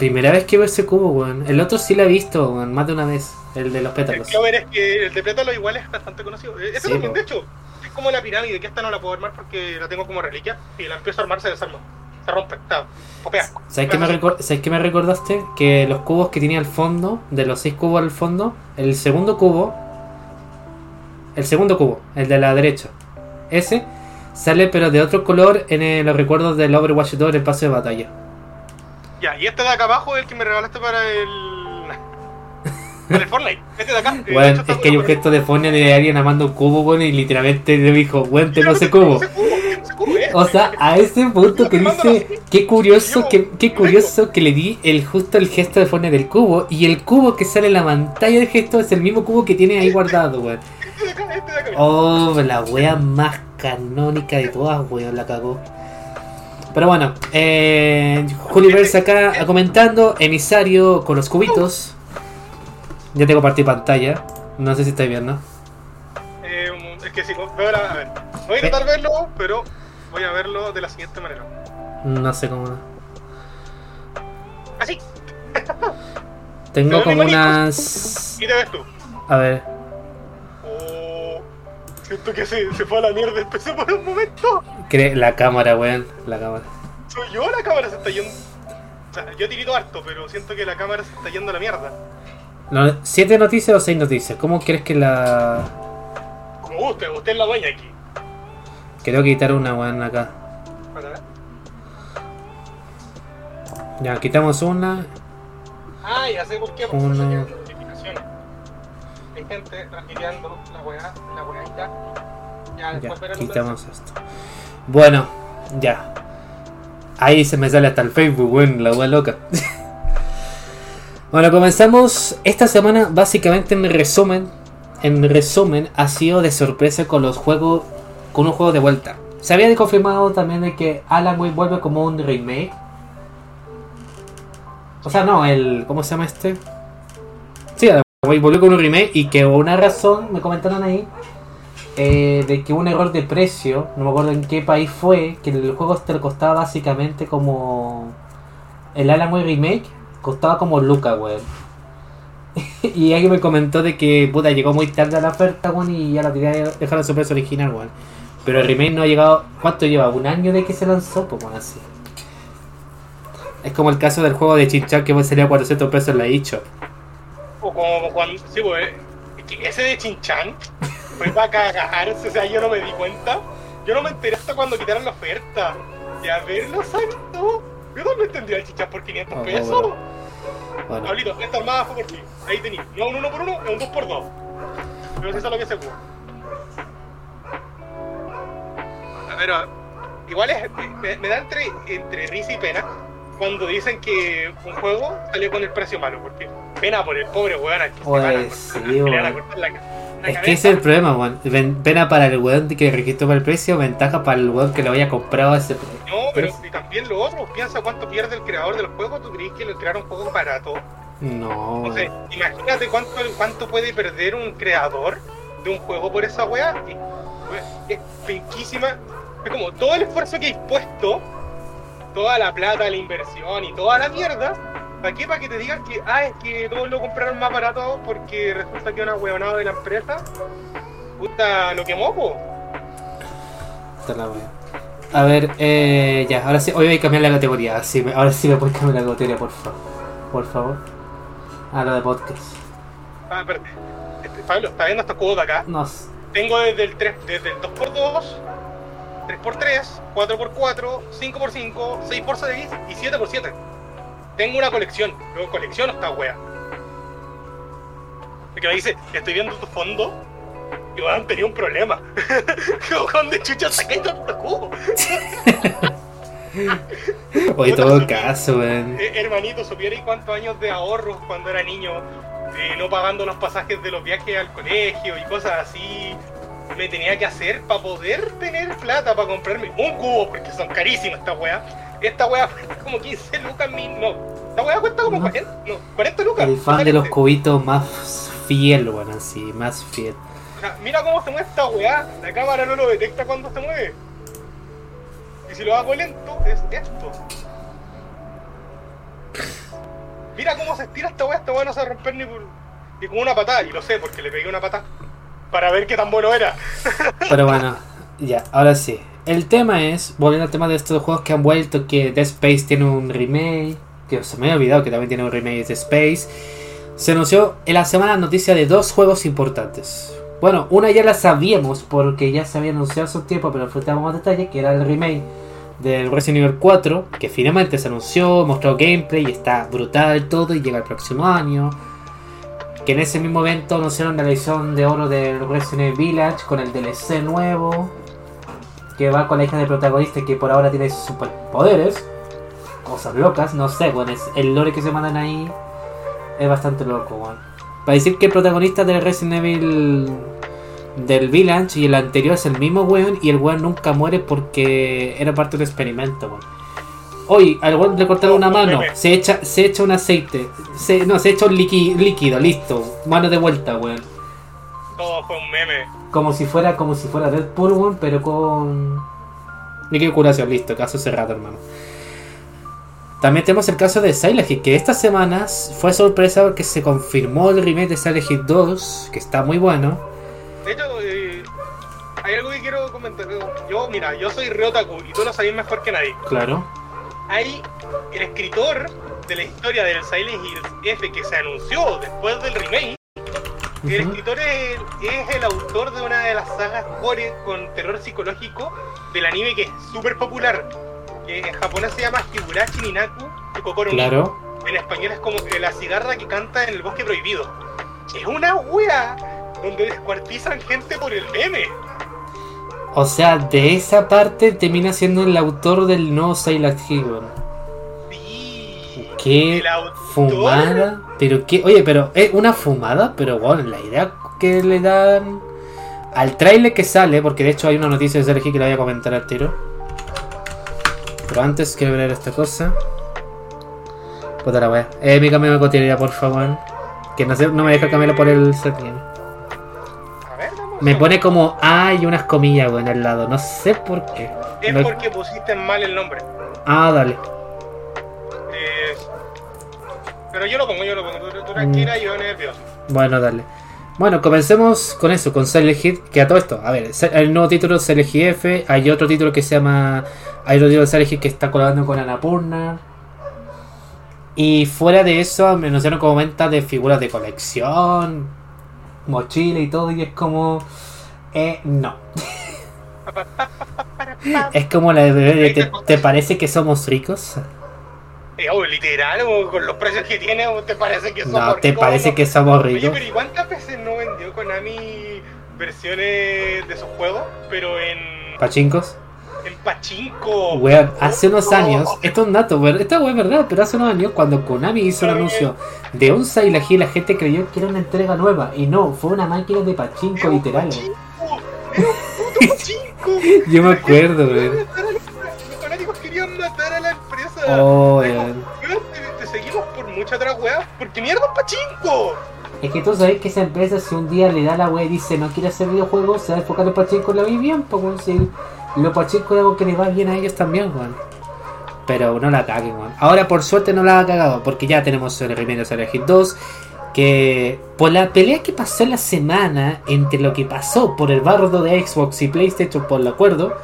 Primera vez que veo ese cubo, weón. El otro sí lo he visto, weón, más de una vez. El de los El pétalos. ver es que el de pétalo igual es bastante conocido. Eh, Este Sí, también, de hecho, es como la pirámide, que esta no la puedo armar porque la tengo como reliquia. Y la empiezo a armar, se desarma. Se rompe, está. Popea. ¿Sabes qué, me recor- ¿Sabes qué me recordaste? Que los cubos que tenía al fondo, de los seis cubos al fondo, el segundo cubo, el segundo cubo, el de la derecha, ese sale pero de otro color en los recuerdos del Overwatch 2 en el paso de batalla. Ya, y este de acá abajo es el que me regalaste para el. para el Fortnite. Este de acá. eh, de Bueno, hecho, está es que hay un bueno, gesto de Fonia de alguien amando un cubo, bueno, y literalmente le dijo, tengo ese cubo. Ese cubo, eh. O sea, a ese punto que dice, qué curioso que, qué curioso que le di el justo el gesto de Fonia del cubo, y el cubo que sale en la pantalla del gesto es el mismo cubo que tiene ahí guardado, weón. Este este de acá. Oh, la wea más canónica de todas, weón, la cagó. Pero bueno, eh, Juliverse acá comentando, emisario con los cubitos. Ya tengo partida pantalla, no sé si estáis viendo. Eh, es que sí, veo la. A ver. Voy a intentar verlo, pero voy a verlo de la siguiente manera. No sé cómo. Así. Tengo Pero como unas. Y te ves tú. A ver, siento que se, se fue a la mierda el PC por un momento. cre- la cámara, weón, la cámara. Soy yo, la cámara se está yendo. O sea, yo tirito harto, pero siento que la cámara se está yendo a la mierda. No, ¿Siete noticias o seis noticias? ¿Cómo crees que la.? Como guste, usted es la dueña aquí. Creo que quitar una, weón, acá. Para ver. Ya, quitamos una. Ah, ya sé por qué, Uno. Gente transmitiendo la weá, la weá ya. Ya, Ya, después verán quitamos esto. Bueno, ya. Ahí se me sale hasta el Facebook, weón, la wea loca. bueno, comenzamos esta semana básicamente en resumen. En resumen, ha sido de sorpresa con los juegos. Con un juego de vuelta. Se había confirmado también de que Alan Wake vuelve como un remake. O sea, no, el. ¿Cómo se llama este? Volvió con un remake y que una razón, me comentaron ahí, eh, de que un error de precio, no me acuerdo en qué país fue, que el juego te costaba básicamente como. El Alan Wake Remake costaba como Luca, weón. y alguien me comentó de que puta llegó muy tarde a la oferta, weón, y ya la tenía dejar a su precio original, weón. Pero el remake no ha llegado. ¿Cuánto lleva? ¿Un año de que se lanzó? Pues bueno, así. Es como el caso del juego de Chinchán que salía a 400 pesos en la eShop. O como cuando. Sí, pues. es que Ese de Chinchan fue para cagarse, o sea, yo no me di cuenta. Yo no me enteré hasta cuando quitaron la oferta. Y a verlo, santo. Yo no entendía el Chinchan por 500 Oh, pesos. bueno. Bueno, Pablito, esta armada fue por ti. Ahí tenéis. No un 1 por 1, es un 2 por 2 Pero eso es lo que se jugó. A ver, a- igual es, me, me da entre, entre risa y pena cuando dicen que un juego salió con el precio malo. Porque pena por el pobre weón al que, se van a cortar- sí, al que le van a weón. cortar la, ca- la Es que ese es el problema, weón. Pena para el weón que registró para el precio, ventaja para el weón que lo haya comprado ese. No, pero y también lo otro, piensa cuánto pierde el creador del juego. ¿Tú crees que lo crearon un juego barato? No, Entonces, weón. imagínate cuánto, cuánto puede perder un creador de un juego por esa weá. Y, weá, Es penquísima. Es como todo el esfuerzo que hay puesto, toda la plata, la inversión y toda la mierda. ¿Para qué? Para que te digan que, ah, es que todos lo compraron más barato porque resulta que una huevonada de la empresa, puta, lo quemó, po. La. A ver, eh, ya, ahora sí, hoy voy a cambiar la categoría. Sí, me- ahora sí me puedes cambiar la categoría, por favor. Por favor. A lo de podcast. Ah, espérate. Este, Pablo, ¿está viendo estos cubos de acá? No, Tengo desde el 3, desde el 2x2, 3x3, 4x4, 5x5, 6x6 y 7x7. Tengo una colección, luego colecciono esta wea. Porque me dice, estoy viendo tu fondo y van tenía un problema. ¿Con de chucha sacáis tanto cubo? Oye, todo caso, weón. Eh, hermanito, ¿supierais cuántos años de ahorros cuando era niño? eh, no pagando los pasajes de los viajes al colegio y cosas así. Me tenía que hacer para poder tener plata para comprarme un cubo, porque son carísimas estas weas. Esta wea cuesta como 15 lucas, mil, no. Esta wea cuesta como No. 40, no, 40 lucas. El fan de los cubitos más fiel, weón, así, más fiel. O sea, mira cómo se mueve esta weá. La cámara no lo detecta cuando se mueve. Y si lo hago lento, es esto. mira cómo se estira esta weá, esta weá no se va a romper ni, por, ni con una patada. Y lo sé, porque le pegué una patada. Para ver qué tan bueno era. Pero bueno, ya, ahora sí. El tema es, volviendo al tema de estos juegos que han vuelto, que Dead Space tiene un remake, que se me había olvidado que también tiene un remake de Space. Se anunció en la semana noticia de dos juegos importantes. Bueno, una ya la sabíamos porque ya se había anunciado hace un tiempo, pero faltaba más detalles, que era el remake del Resident Evil 4, que finalmente se anunció, mostró gameplay y está brutal todo y llega el próximo año. Que en ese mismo evento anunciaron la edición de oro del Resident Evil Village con el DLC nuevo, que va con la hija del protagonista que por ahora tiene superpoderes, cosas locas, no sé, bueno, es el lore que se mandan ahí es bastante loco, bueno. Para decir que el protagonista del Resident Evil del Village y el anterior es el mismo weón y el weón nunca muere porque era parte del experimento, weón. Hoy al weón le cortaron una mano, se echa, se echa un aceite, se, no, se echa un liqui- líquido, listo, mano de vuelta, weón. Todo fue un meme. Como si fuera, como si fuera Deadpool, weón, pero con líquido curación, listo, caso cerrado, hermano. También tenemos el caso de Silent Hill, que estas semanas fue sorpresa porque se confirmó el remake de Silent Hill 2, que está muy bueno. De hecho, eh, hay algo que quiero comentar. Yo, mira, yo soy Ryotaku y tú lo sabes mejor que nadie. Claro. Hay el escritor de la historia del Silent Hill F que se anunció después del remake. El escritor es, es el autor de una de las sagas gore con terror psicológico del anime que es súper popular. Que en japonés se llama Higurashi Ninaku Kokoro. Claro. En español es como que la cigarra que canta en el bosque prohibido. Es una wea donde descuartizan gente por el meme. O sea, de esa parte termina siendo el autor del nuevo Silent Hill. Qué fumada. Pero qué, oye, pero es una fumada, pero bueno, la idea que le dan al trailer que sale, porque de hecho hay una noticia de Hill que la voy a comentar al tiro. Pero antes quiero ver esta cosa. Puta la wea. Eh, mi cambio de cotidiana, por favor. Que no me deja cambiarlo por el setting. Me pone como A y unas comillas, weón, al lado. No sé por qué. Es No- porque pusiste mal el nombre. Ah, dale. Eh, pero yo lo pongo, yo lo pongo. Tú, tú Mm. tranquila, yo nervioso. Bueno, dale. Bueno, comencemos con eso, con Silent Hill, que a todo esto, a ver, el nuevo título es Silent F, hay otro título que se llama, hay otro título de Silent Hill que está colaborando con Annapurna, y fuera de eso me anunciaron como venta de figuras de colección, mochila y todo, y es como, eh, no. Es como la de, ¿te, te parece que somos ricos? Eh, oh, literal, o con los precios que tiene, ¿o ¿te parece que somos No, ¿te ricos? parece que somos Oye, ricos? pero ¿y cuántas veces no vendió Konami versiones de sus juegos? Pero en, ¿Pachincos? En Pachinko. Weón, hace unos No. años, esto es un dato, weón, esta weón es verdad, pero hace unos años cuando Konami hizo Está anuncio de un Silent Hill, la gente creyó que era una entrega nueva y no, fue una máquina de pachinko Era literal. Pachinko, Era un puto Pachinko. Yo me acuerdo, weón. Los fanáticos querían matar a la empresa. Oh, weón. "Weón, te, te seguimos por muchas otras weas. Porque mierda un Pachinko. Es que tú sabes que esa empresa si un día le da la wea y dice no quiere hacer videojuegos, se va a enfocar en pachinko y lo va bien, pues weón, si los pachinko es algo que le va bien a ellos también, weón. Pero no la caguen, weón. Ahora por suerte no la ha cagado, porque ya tenemos el Silent Hill 2. Que por la pelea que pasó la semana entre lo que pasó por el bardo de Xbox y PlayStation por el acuerdo,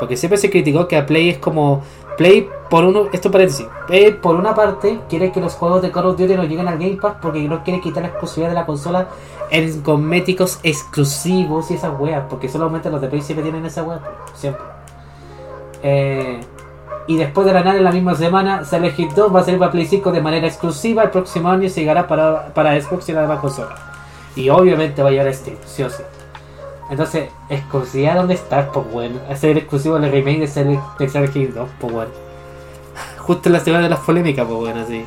porque siempre se criticó que a Play es como Play por uno, esto paréntesis, Play por una parte quiere que los juegos de Call of Duty no lleguen al Game Pass porque no quiere quitar la exclusividad de la consola en cosméticos exclusivos y esas weas, porque solamente los de Play siempre tienen esa wea, siempre. Eh, y después de la nada en la misma semana, Silent Hill 2 va a salir para Play 5 de manera exclusiva. El próximo año se llegará para, para Xbox y la demás consola. Y obviamente va a llegar a Steam, sí o sí. Entonces, exclusividad, ¿dónde está? Pues bueno, hacer exclusivo el remake de Silent, Hill 2, pues bueno. Justo en la semana de las polémicas, pues bueno, así.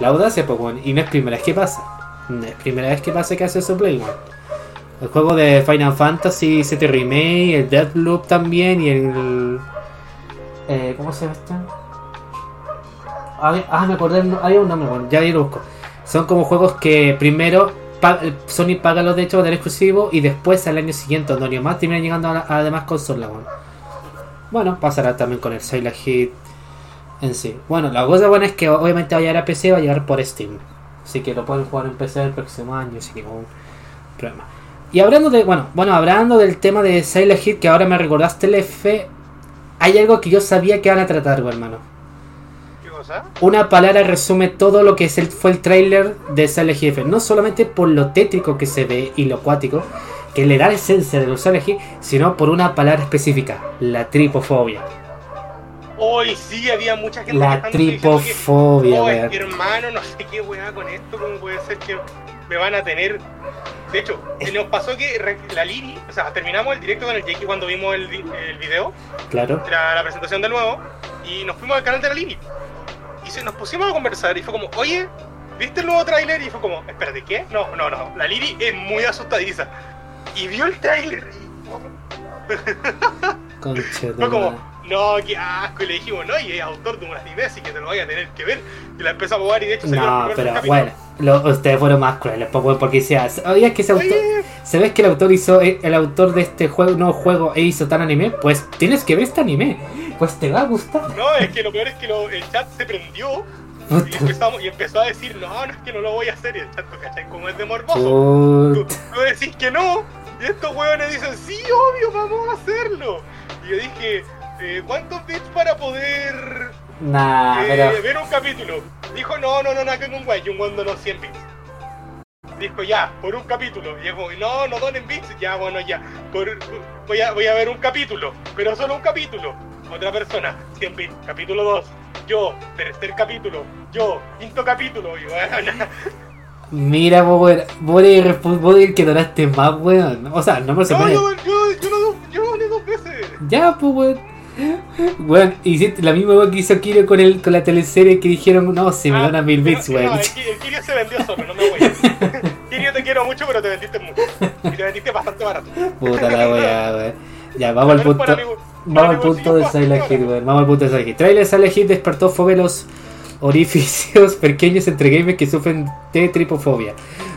La audacia, pues bueno. Y no es primera vez que pasa. No es primera vez que pasa que hace eso Play. El juego de Final Fantasy 7 Remake, el Deathloop también y el. Eh, ¿Cómo se llama este? Ah, ah, me acordé, hay un nombre, bueno, ya lo busco. Son como juegos que primero Sony paga los derechos del exclusivo y después al año siguiente, donde más terminan llegando a, la- a demás consolas. Bueno. pasará también con el Silent Hill en sí. Bueno, la cosa buena es que obviamente va a llegar a PC, va a llegar por Steam. Así que lo pueden jugar en PC el próximo año, sin ningún problema. Y hablando de, bueno, bueno, hablando del tema de Silent Hill, que ahora me recordaste el F, hay algo que yo sabía que van a tratar, hermano. Una palabra resume todo lo que es el, fue el tráiler de Silent Hill. No solamente por lo tétrico que se ve y lo acuático, que le da la esencia de los Silent Hill, sino por una palabra específica, la tripofobia. Hoy sí había mucha gente La que, tripofobia, "Oh, que, hermano, no sé qué weá con esto, cómo puede ser que me van a tener. De hecho, nos pasó que la Liri, o sea, terminamos el directo con el Jake cuando vimos el, el video, Claro. la, la presentación del nuevo, y nos fuimos al canal de la Liri. Y se, nos pusimos a conversar y fue como, oye, ¿viste el nuevo tráiler? Y fue como, espérate, ¿qué? No, no, no, la Liri es muy asustadiza. Y vio el tráiler y fue como, no, qué asco. Y le dijimos, no, y es autor de un anime, así que te lo voy a tener que ver. Y la empezamos a jugar y de hecho salió No, pero bueno, lo- ustedes fueron más crueles, pues, porque oye, es que ese autor, Oye, ¿sabes que el autor hizo, eh, el autor de este juego, no juego, e hizo tan anime? Pues tienes que ver este anime, pues te va a gustar. no, es que lo peor es que lo- el chat se prendió y empezamos y empezó a decir, no, no es que no lo voy a hacer. Y el chat, ¿tú ¿cachai? Como es de morboso. Tú, decís que no, y estos hueones dicen, sí, obvio, vamos a hacerlo. Y yo dije, eh, ¿cuántos bits para poder Nah, eh, pero. ver un capítulo? Dijo, no, no, no, no, que un güey, y un guan donó 100 bits. Dijo, ya, por un capítulo. Y dijo, no, no donen bits, ya, bueno, ya. Por, voy, a, voy a ver un capítulo, pero solo un capítulo. Otra persona, 100 bits, capítulo 2. Yo, tercer capítulo. Yo, quinto capítulo. Y bueno, Mira, vos, vos eres vos eres el que donaste más, weón. O sea, no me no, sorprende. yo, yo, yo, no, yo doné dos veces. Ya, pues, weón. Weón, hiciste la misma weón que hizo Kiro con, el, con la teleserie que dijeron, no, si me Ah, donan mil bits, no, weón. el, Ki- el Kirio se vendió solo, no me voy. Kirio te quiero mucho, pero te vendiste mucho. Y te vendiste bastante barato. Puta la weá, weón. Ya, vamos al punto. Vamos al punto de Silent Hill, weón. Vamos al punto de Silent Hill. Trailer Silent Hill despertó fobia a los orificios pequeños entre gamers que sufren de tripofobia.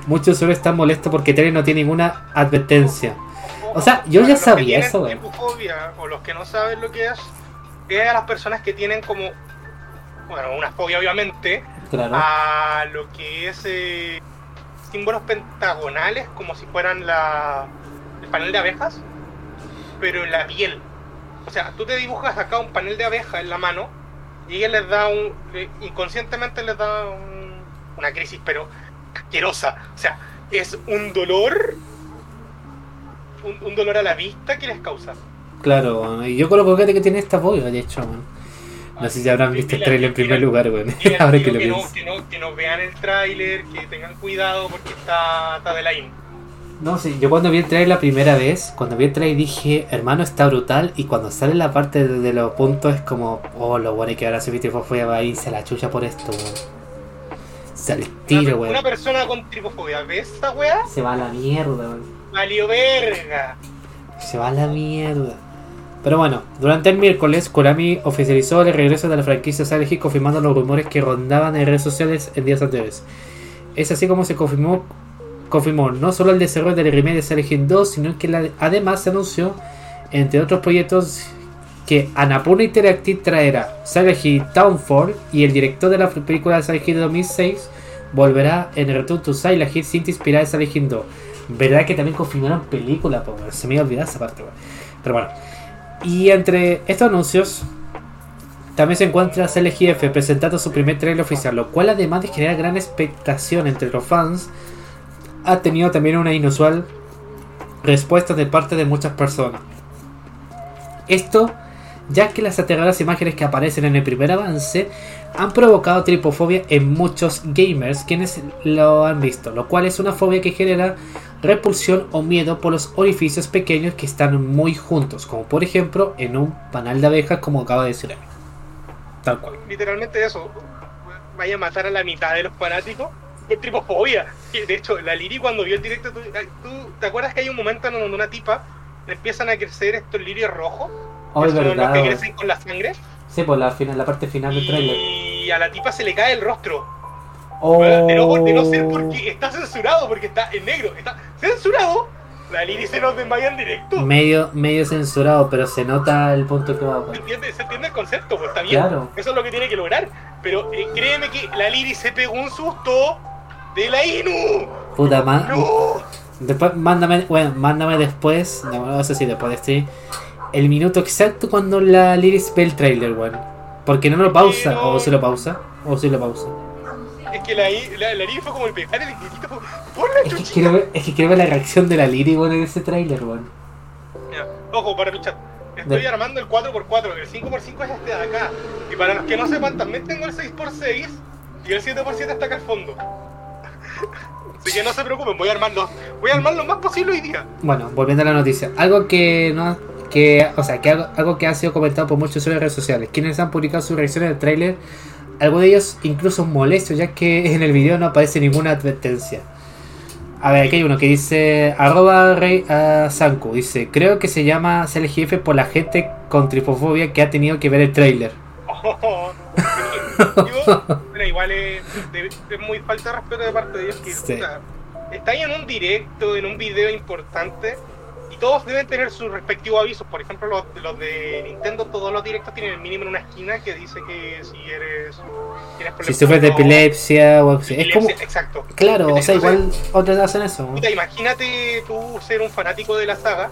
Muchos usuarios están molestos porque Trailer no tiene ninguna advertencia. O sea, yo ya Para sabía eso, weón. tripofobia, O los que no saben lo que es, es a las personas que tienen como, bueno, una fobia obviamente, Claro. a lo que es eh, símbolos pentagonales, como si fueran la, el panel de abejas, pero en la piel. O sea, tú te dibujas acá un panel de abeja en la mano y ella les da un. le- inconscientemente les da un- una crisis, pero asquerosa. O sea, es un dolor. Un, un dolor a la vista que les causa. Claro. Y yo coloco que tiene esta fobia, de hecho, weón. No sé si habrán visto el trailer en primer lugar, Ahora digo que lo que, no, pienso. que, no, que no vean el tráiler, que tengan cuidado porque está, está de la in. No, sí, yo cuando vi el trailer la primera vez, cuando vi el trailer dije, hermano, está brutal. Y cuando sale la parte de, de los puntos es como, oh, lo bueno que ahora se viste fue va a irse a la chucha por esto, weón. Sale el tiro, una, una weón. persona con tripofobia, ¿ves esta weá? Se va a la mierda, weón. Valió verga. Se va a la mierda. Pero bueno, durante el miércoles, Konami oficializó el regreso de la franquicia Silent Hill confirmando los rumores que rondaban en redes sociales en días anteriores. Es así como se confirmó, confirmó no solo el desarrollo del remake de Silent Hill 2, sino que la- además se anunció, entre otros proyectos, que Annapurna Interactive traerá Silent Hill Townfall y el director de la película Silent Hill 2006 volverá en Return to Silent Hill sin inspirar en Silent Hill 2. ¿Verdad que también confirmaron película? po, weón? se me iba a olvidar esa parte. Pero bueno. Y entre estos anuncios también se encuentra Silent Hill F presentando su primer trailer oficial, lo cual además de generar gran expectación entre los fans, ha tenido también una inusual respuesta de parte de muchas personas. Esto ya que las aterradoras imágenes que aparecen en el primer avance han provocado tripofobia en muchos gamers quienes lo han visto, lo cual es una fobia que genera repulsión o miedo por los orificios pequeños que están muy juntos, como por ejemplo en un panal de abejas como acaba de decir. Tal cual. Literalmente eso. Vaya a matar a la mitad de los fanáticos tripofobia. De hecho, la Liri cuando vio el directo, ¿tú, tú te acuerdas que hay un momento en donde una tipa le empiezan a crecer estos lirios rojos? Oh, que es son los verdad. que crecen con la sangre. Sí, por la, final, la parte final del trailer. Y a la tipa se le cae el rostro. Oh. De no, de no ser porque está censurado, porque está en negro. Está censurado, La Liri se nos desmaya en directo. Medio, medio censurado, pero se nota el punto que va. ¿Se weón. entiende, se entiende el concepto? Pues está bien. Claro. Eso es lo que tiene que lograr. Pero eh, créeme que la Liri se pegó un susto de la Inu. Puta, ma- ¡No! Después, mándame, bueno, mándame después, no, no sé si después de este, el minuto exacto cuando la Liris ve el trailer, weón. Porque no lo pausa, no. o si lo pausa, o si lo pausa. Es que la, la, la Liri fue como el pegar el grito. ¡Por la Es que quiero ver, es que quiero ver la reacción de la Liri, weón, en ese trailer, weón. Ojo, para tu chat. Estoy De- armando el 4x4, el 5x5 es este de acá. Y para los que no sepan, también tengo el 6x6 y el 7x7 está acá al fondo. Así que no se preocupen, voy a armarlo, voy a armar lo más posible hoy día. Bueno, volviendo a la noticia, algo que no, que, o sea, que algo, algo que ha sido comentado por muchos usuarios de redes sociales, quienes han publicado sus reacciones del trailer, algunos de ellos incluso molestos, ya que en el video no aparece ninguna advertencia. A ver, aquí hay uno que dice, arroba rey a Sanku, dice, creo que se llama ser el jefe por la gente con tripofobia que ha tenido que ver el trailer. Oh, no. Igual es, es muy falta de respeto de parte de ellos que Sí. puta, en un directo, en un video importante, y todos deben tener sus respectivos avisos. Por ejemplo, los, los de Nintendo, todos los directos tienen el mínimo en una esquina que dice que si eres. Si sufres de epilepsia o así. Es como, epilepsia, Exacto. claro, o sea, igual otros hacen eso. Puta, imagínate tú ser un fanático de la saga.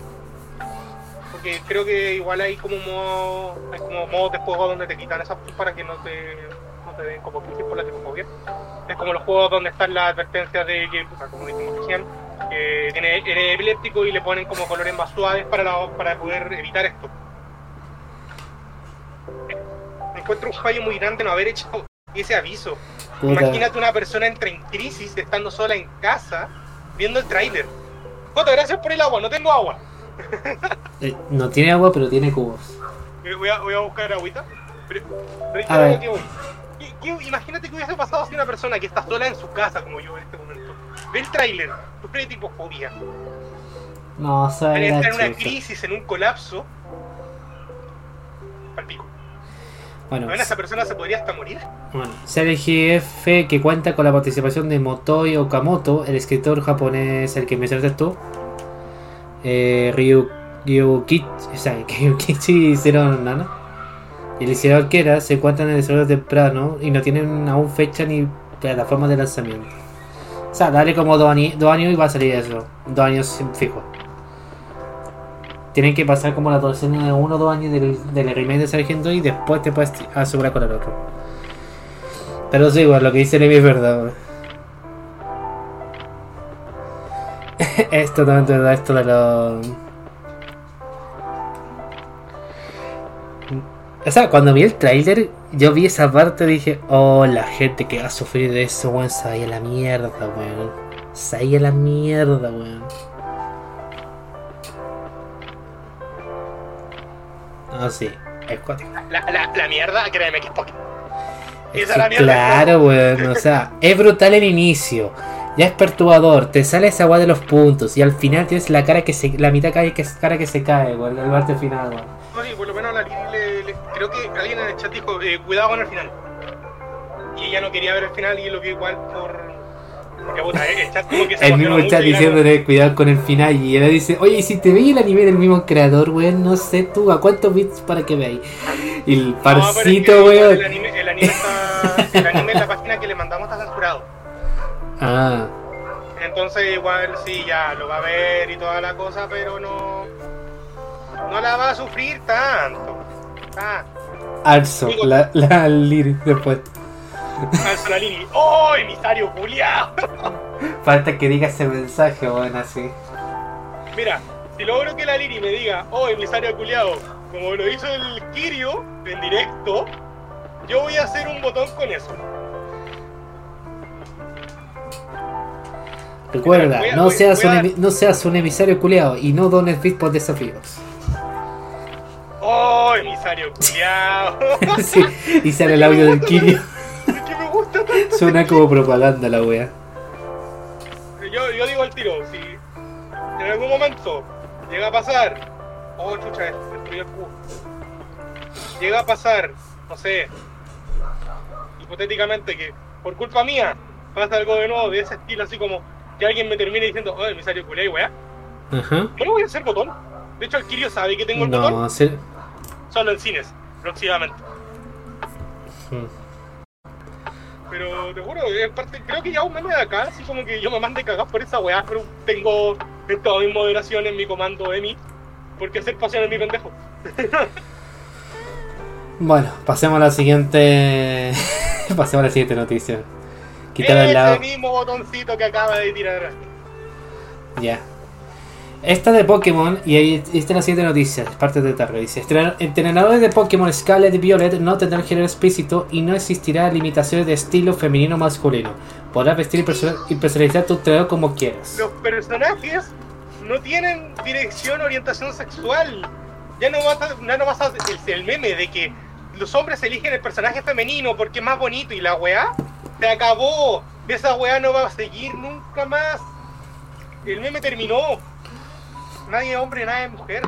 Porque creo que igual hay como modo, hay como modos de juego donde te quitan esas para que no te, den como crisis por la tripofobia. Es como los juegos donde están las advertencias de que, como dijimos recién, que tiene, eres epiléptico y le ponen como colores más suaves para, la- para poder evitar esto. Encuentro un fallo muy grande no haber hecho ese aviso. Puta. Imagínate una persona entra en crisis estando sola en casa viendo el tráiler. Jota, gracias por el agua, no tengo agua. Eh, No tiene agua, pero tiene cubos. Eh, Voy a, voy a buscar agüita. Pero, pero A ver. ¿qué- qué voy? ¿Qué- qué- imagínate que hubiese pasado si una persona que está sola en su casa, como yo en este momento, ve el tráiler, sufre tipofobia, No, la entra en una crisis, en un colapso, palpico. Bueno, Bueno, esa persona se podría hasta morir. Bueno, ser el jefe que cuenta con la participación de Motoi Okamoto, el escritor japonés, el que mencionaste tú, eh, Ryu, Ryukichi, o sea, Ryukichi hicieron nana, y el diseñador Kera se encuentran en el desarrollo temprano y no tienen aún fecha ni plataforma de lanzamiento. O sea, dale como dos, años y va a salir eso, dos años fijo. Tienen que pasar como la duración de uno o dos años del, del remake de Sargento y después te puedes asegurar con el otro. Pero sí, igual, lo que dice Levi es verdad. es totalmente verdad esto de los... O sea, cuando vi el tráiler, yo vi esa parte y dije, oh, la gente que va a sufrir de eso, weón, se a la mierda, weón. Se a la mierda, weón. Ah, sí, es cuático. La, la, la mierda, créeme que es Pokémon. Es Esa que es la mierda. claro, weón. O sea, es brutal el inicio. Ya es perturbador. Te sale esa agua de los puntos. Y al final tienes la cara que se. La mitad cae que cara que se cae, weón. El parte final, weón. No, sí, por lo menos a la Lili le, le- creo que alguien en el chat dijo, eh, cuidado con el final. Y ella no quería ver el final y lo vio igual por... Porque puta, el chat como que se El emocionó mismo chat y diciéndole cuidado con el final. Y ella dice, oye, ¿y si te veis el anime del mismo creador, weón, no sé tú, ¿a cuántos bits para que veáis? Y el No, que parcito, igual weón. El anime, el anime está... El anime en la página que le mandamos está censurado. Ah, Entonces igual sí, ya lo va a ver y toda la cosa, pero no... No la va a sufrir tanto. Ah, Alzo, la, la Liri después. alza la Lili. ¡Oh, emisario culiao! Falta que diga ese mensaje, weón, así. Mira, si logro que la Liri me diga, oh, emisario culiao, como lo hizo el Kirio en directo, yo voy a hacer un botón con eso. Recuerda, Voy no, voy- seas voy un a- emi- no seas un emisario culeado y no dones bits por desafíos. ¡Oh, emisario culiao! sí, y sale el audio del Kirio. es que me gusta tanto. Suena como propaganda la wea. Yo, yo digo al tiro, si en algún momento llega a pasar, oh chucha, destruyó el cubo. Llega a pasar, no sé, hipotéticamente que por culpa mía pasa algo de nuevo de ese estilo, así como que alguien me termine diciendo, oh, emisario culé, weá. Ajá. No voy a hacer botón. De hecho, el Kirio sabe que tengo el botón. No, sí. Solo en cines, próximamente. Mm. Pero te juro, es parte, creo que ya un meme de acá, así como que yo me mande cagar por esa weá, pero tengo en toda mi moderación en mi comando EMI, porque hacer pasión es mi pendejo. Bueno, pasemos a la siguiente. pasemos a la siguiente noticia. Quitar al lado. mismo botoncito que acaba de tirar. Ya. Esta de Pokémon, y ahí esta es la siguiente noticia, parte de tarde. Dice: "Estren- Entrenadores de Pokémon Scarlet y Violet no tendrán género explícito y no existirá limitaciones de estilo femenino o masculino. Podrás vestir y perso- y personalizar tu entrenador como quieras. Los personajes no tienen dirección, orientación sexual. Ya no vas a, ya no vas a el, el meme de que los hombres eligen el personaje femenino porque es más bonito y la weá se acabó. Esa weá no va a seguir nunca más. El meme terminó. Nadie es hombre, nadie es mujer.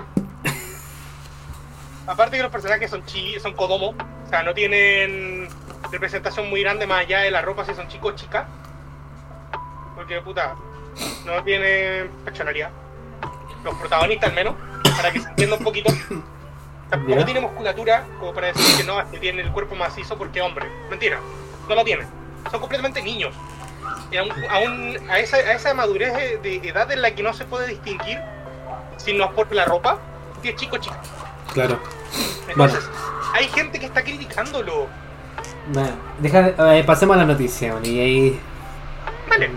Aparte que los personajes son chi, son kodomo, o sea, no tienen representación muy grande más allá de la ropa si son chicos o chicas. Porque puta, no tienen personalidad. Los protagonistas al menos, para que se entienda un poquito. Tampoco Ya. tiene musculatura como para decir que no, que tiene el cuerpo macizo porque hombre. Mentira, no lo tiene. Son completamente niños. Y aún, aún a, esa, a esa madurez de, de edad en la que no se puede distinguir si no es por la ropa, que es chico o chica. Claro. Entonces, hay gente que está criticándolo. Bueno, deja, eh, pasemos a la noticia, y ahí. Vale,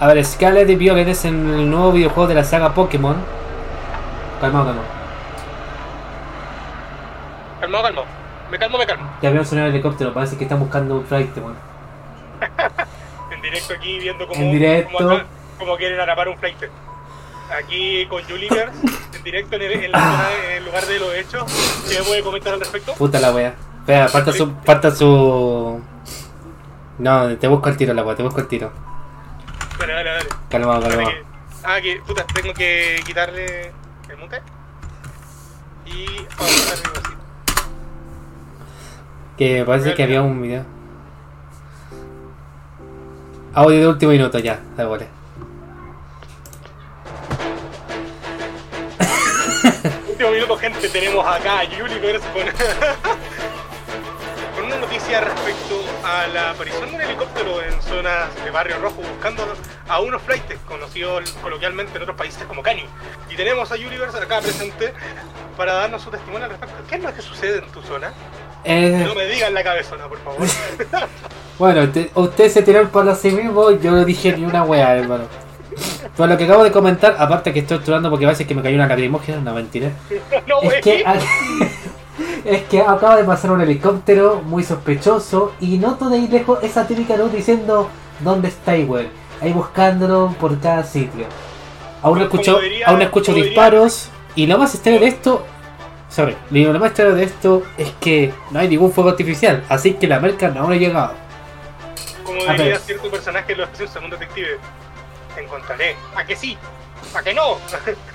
A ver, Scarlet y Violet es en el nuevo videojuego de la saga Pokémon. Calmado, calmado. calmado, calmado. Me calmo, me calmo. Ya veo sonido de helicóptero, parece que están buscando un flight, weón. En directo aquí viendo cómo, En directo. cómo, acá- cómo quieren atrapar un flight. Aquí con Juligers, en directo en el, en la zona- en el lugar de los hechos. ¿Qué me puede comentar al respecto? Puta la wea. Espera, falta su. Falta su. No, te busco el tiro, la wea, te busco el tiro. Dale, dale, dale. Calmado, calmado. que- ah, que puta, tengo que quitarle el mute. Y mi voz. Que parece que había un video. Audio de último minuto ya, da igual. Último minuto, gente, tenemos acá a Juligers con, con una noticia respecto a la aparición de un helicóptero en zonas de Barrio Rojo buscando a unos flights conocidos coloquialmente en otros países como Cani. Y tenemos a Juligers acá presente para darnos su testimonio al respecto. ¿Qué es lo que sucede en tu zona? Eh, No me digan la cabezona, por favor. bueno, te- ustedes se tiraron por sí mismos, yo no dije ni una wea, hermano. Por lo que acabo de comentar, aparte que estoy estudiando porque parece que me cayó una lacrimógena, no mentira. no, Es que, es que acaba de pasar un helicóptero muy sospechoso y noto de ahí lejos esa típica luz diciendo ¿Dónde está weón? Ahí buscándolo por cada sitio. Aún no escucho, diría- aún no escucho como diría- disparos y lo más extraño de esto, sorry, lo más extraño de esto es que no hay ningún fuego artificial, así que la merca no ha llegado. Como A diría cierto personaje en los un segundo detective. Te encontraré. ¿A que sí? ¿A que no?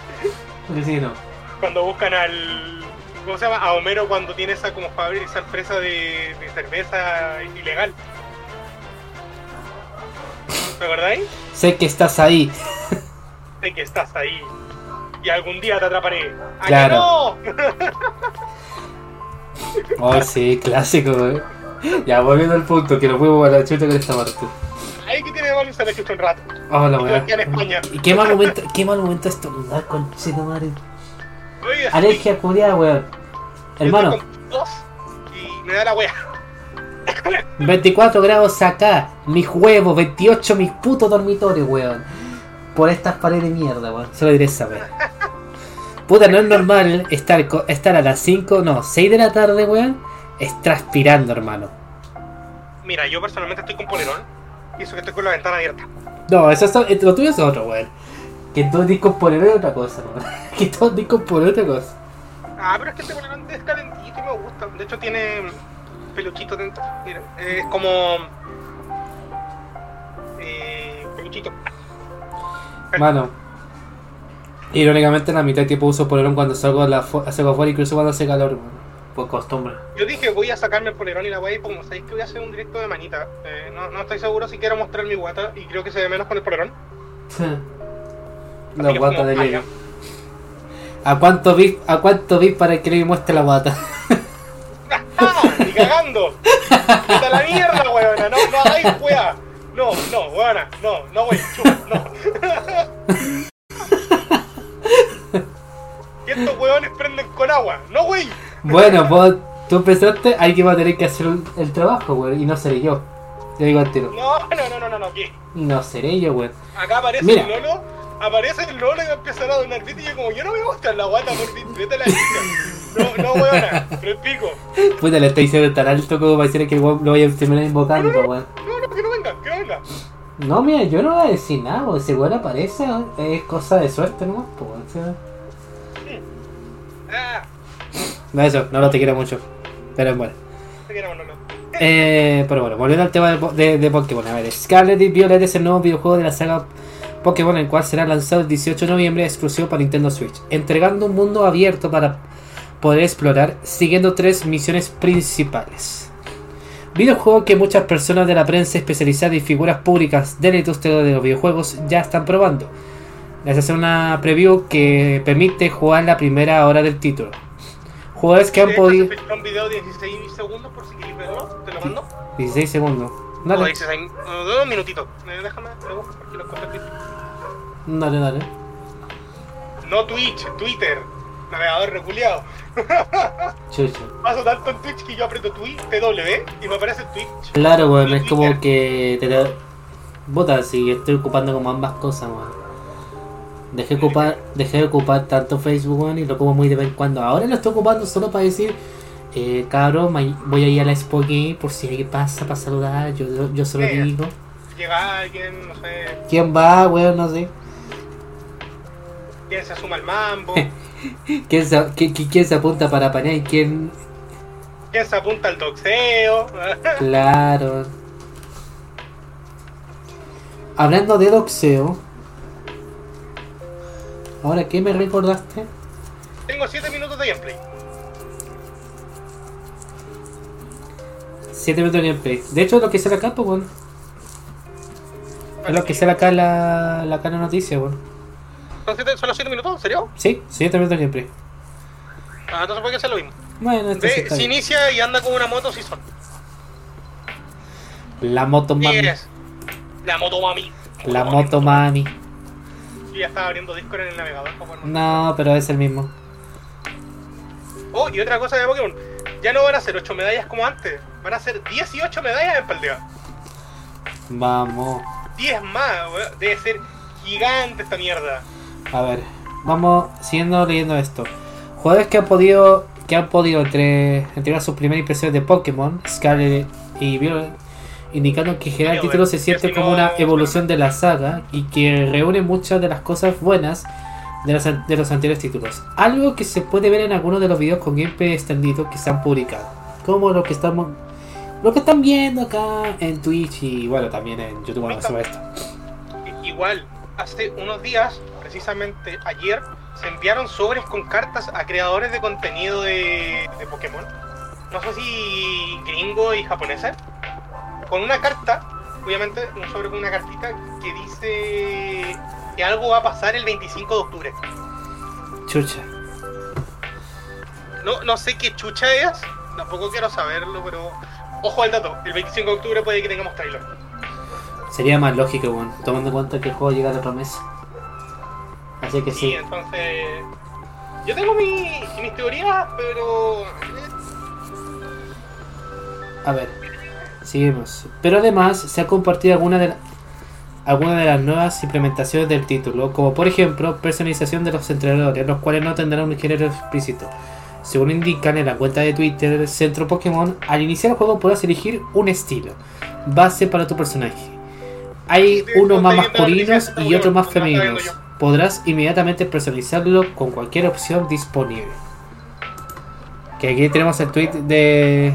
Porque sí, no. cuando buscan al ¿cómo se llama? a Homero cuando tiene esa como fabri- esa empresa de, de cerveza ilegal ¿te acordáis? Sé que estás ahí. sé que estás ahí y algún día te atraparé ¿A que Claro. no? Oh, sí, clásico, weón. Ya, volviendo al punto, que lo fuimos a la chucha con esta parte. Ahí que tiene mal se la chucha un rato Oh, la Y weá. aquí en España. Y qué mal momento, qué mal momento estornudar, conchito madre. Oye, Alergia culiada, weón. Hermano, con tos y me da la wea 24 grados acá, mis huevos, 28 mis putos dormitorios, weón. Por estas paredes de mierda, weón. Solo diré esa weón. Puta, no es normal estar, estar a las 5, no, 6 de la tarde, weón. Es transpirando, hermano. mira yo personalmente estoy con polerón y eso que estoy con la ventana abierta No, eso es, lo tuyo es otro, weón. Que todo disco por es otra cosa, weón. Que todo disco por otra cosa. Ah, pero es que este polerón es calentito y me gusta. De hecho tiene peluchito dentro. Mira, es como... Eh, peluchito. Mano. Irónicamente, la mitad del tiempo uso polerón cuando salgo, a la salgo afuera y incluso cuando hace calor, weón. Por costumbre. Yo dije voy a sacarme el polerón y la wey, como sabéis que voy a hacer un directo de manita. Eh, no, no estoy seguro si quiero mostrar mi guata y creo que se ve menos con el polerón. La guata como, de ya. ¿A cuánto vi, a cuánto vi para que Levi muestre la guata? ¡Ah! ¡Ni cagando! ¡Vete a la mierda, weona! ¡No, no hagáis weá! No, no, weona, no, no, wey, chup, no. y estos weones prenden con agua, no, wey. Bueno, vos, tú pensaste, alguien va a tener que hacer el, el trabajo, güey, y no seré yo. Te digo al tiro. No, no, no, no, no, no, ¿qué? No seré yo, güey. Acá aparece Mira. el Lolo, aparece el Lolo y empieza a donar bit y yo como, yo no me gusta la guata por vete la chica. No, no, weona, pero el pico. Puta, le está diciendo tan alto como para decir que el weón lo vaya a terminar invocando, güey. No, no, que no venga, que no venga. No, mira, yo no voy a decir nada, güey. Si weón aparece, es cosa de suerte nomás, pues, o sea. Ah, No, eso, no lo te quiero mucho. Pero bueno. Eh, pero bueno, volviendo al tema de, de, de Pokémon. A ver, Scarlet y Violet es el nuevo videojuego de la saga Pokémon, el cual será lanzado el 18 de noviembre exclusivo para Nintendo Switch, entregando un mundo abierto para poder explorar, siguiendo tres misiones principales. Videojuego que muchas personas de la prensa especializada y figuras públicas de la industria de los videojuegos ya están probando. Les hace una preview que permite jugar la primera hora del título. Jugadores que han podido... un video de 16 segundos por si quieres verlo, te lo mando. 16 segundos. No, Dale, 16, no, dos minutitos. Eh, Déjame, porque lo dale, dale. No Twitch, Twitter. Navegador reculeado. Paso tanto en Twitch que yo aprieto Twitch, TW y me aparece Twitch. Claro, weón, es como que te da... Bota, si estoy ocupando como ambas cosas, weón. Dejé, ocupar, dejé de ocupar tanto Facebook, y lo como muy de vez en cuando. Ahora lo estoy ocupando solo para decir, eh, cabrón, voy a ir a la Expo Game por si alguien pasa para saludar, yo, yo, yo se lo Eh. digo. Llega alguien, no sé, ¿Quién va, weón? No sé. quién se asuma al mambo, ¿Quién se, qui- qui- quién se apunta para apañar y quién... quién se apunta al doxeo. Claro. Hablando de doxeo. Ahora, ¿qué me recordaste? Tengo 7 minutos de gameplay. 7 minutos de gameplay. De hecho, es lo que sale acá, pues, weón. Es lo que sale acá la, la cara noticia, weón. ¿Son, siete- ¿Son los 7 minutos? ¿En serio? Sí, 7 minutos de gameplay. Ah, entonces puede que sea lo mismo. Bueno, está si bien. inicia y anda con una moto, sí son. La moto mami. La moto mami. La moto mami. Yo ya estaba abriendo Discord en el navegador. No, pero es el mismo. Oh, y otra cosa de Pokémon. Ya no van a ser 8 medallas como antes. Van a ser 18 medallas en Paldea. Vamos. 10 más, weón. Debe ser gigante esta mierda. A ver, vamos siguiendo leyendo esto. Jugadores que han podido que han podido entre- entregar sus primeras impresiones de Pokémon, Scarlet y Violet, indicando que en general el título se siente si como una evolución de la saga y que reúne muchas de las cosas buenas de los, an- de los anteriores títulos. Algo que se puede ver en algunos de los videos con gameplay extendido que se han publicado. Como lo que estamos lo que están viendo acá en Twitch y bueno también en YouTube cuando se esto. Igual, hace unos días, precisamente ayer, se enviaron sobres con cartas a creadores de contenido de, de Pokémon. No sé si gringo y japonesa. Con una carta, obviamente, un sobre con una cartita que dice que algo va a pasar el 25 de octubre. Chucha. No, no sé qué chucha es, tampoco quiero saberlo, pero ojo al dato, el 25 de octubre puede que tengamos trailer. Sería más lógico, bueno, tomando en cuenta que el juego llega a otra mes. Así que Sí, sí. entonces. Yo tengo mi- mis teorías, pero. eh, A ver, seguimos. Pero además se ha compartido alguna de, la- alguna de las nuevas implementaciones del título, como por ejemplo personalización de los entrenadores, los cuales no tendrán un género explícito. Según indican en la cuenta de Twitter del Centro Pokémon, al iniciar el juego podrás elegir un estilo, base para tu personaje. Hay unos más masculinos y otros más femeninos. Podrás inmediatamente personalizarlo con cualquier opción disponible. Que aquí tenemos el tweet de.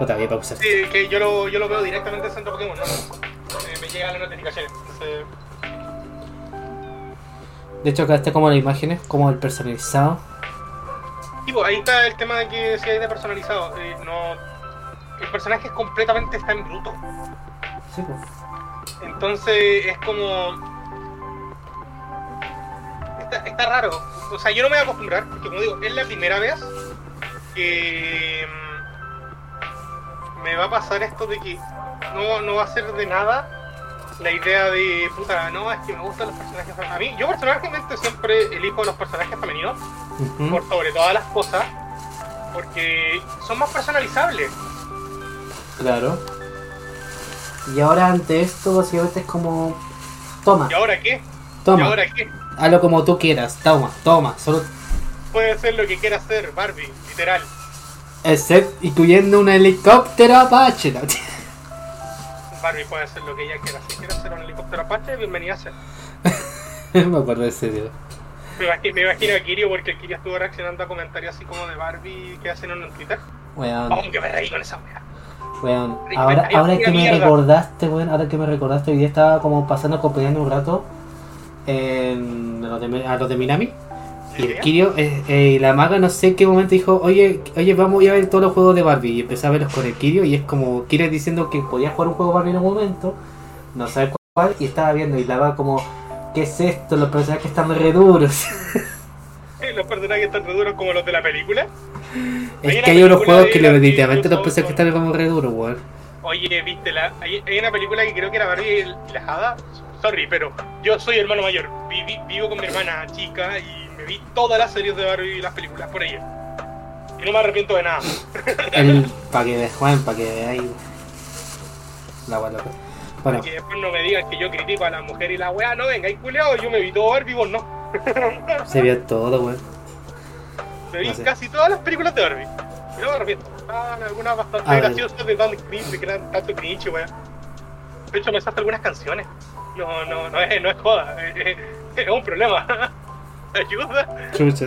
Otra vez pausar. Sí, que yo lo, yo lo veo directamente en Centro Pokémon, ¿no? Eh, me llegan las notificaciones. Entonces, De hecho, acá está como las imágenes, como el personalizado. tipo, ahí está el tema de que si hay de personalizado. eh, no, el personaje es completamente está en bruto. Sí, pues. Entonces es como. está raro. O sea, yo no me voy a acostumbrar, porque como digo, es la primera vez que me va a pasar esto de que no, no va a ser de nada la idea de, puta, no, es que me gustan los personajes femeninos. A mí, yo personalmente siempre elijo los personajes femeninos por sobre todas las cosas, porque son más personalizables. Claro. Y ahora ante esto básicamente es como... Toma, ¿Y ahora qué? ¿Y toma, ahora qué? hazlo como tú quieras, toma, toma, solo... Puede ser lo que quiera hacer Barbie, literal. Excepto incluyendo un helicóptero Apache. ¿no? Barbie puede hacer lo que ella quiera. Si quiere hacer un helicóptero Apache, bienvenida sea. me acuerdo de ese tío. Me imagino, me imagino a Kirio porque Kirio estuvo reaccionando a comentarios así como de Barbie que hacen en Twitter. Weón, Aunque me reí con esa wea. weón. Ahora, ahora que me mierda. recordaste, weón, ahora que me recordaste, hoy día estaba como pasando acompañando un rato en a los de, a los de Minami. Y el Kirio, eh, eh, la maga no sé en qué momento dijo, oye, oye, vamos a ver todos los juegos de Barbie. Y empecé a verlos con el Kirio y es como, Kirio diciendo que podía jugar un juego Barbie en un momento, no sabe cuál, y estaba viendo y la va como, ¿qué es esto? Los personajes están re duros. Los personajes están re duros como los de la película. es que hay unos juegos que literalmente los personajes son- están como re duros, weón. Oye, viste, la, hay, hay una película que creo que era Barbie y la Hada. Sorry, pero yo soy hermano mayor. Vivo con mi hermana chica y vi todas las series de Barbie y las películas por ella. Y no me arrepiento de nada. Para que Juan, para que veáis la weá loca. Bueno, Que después no me digan que yo critico a la mujer y la weá. No venga, hay culeado, yo me vi todo Barbie, vos no. se vio todo, weón. Me vi No sé. casi todas las películas de Barbie. Y no me arrepiento. Estaban algunas bastante A ver. graciosas de tan cringe, que eran tanto cringe, weá. De hecho, me saltan algunas canciones. No, no, no es, no es joda. Es, es un problema. Ayuda. Chucha.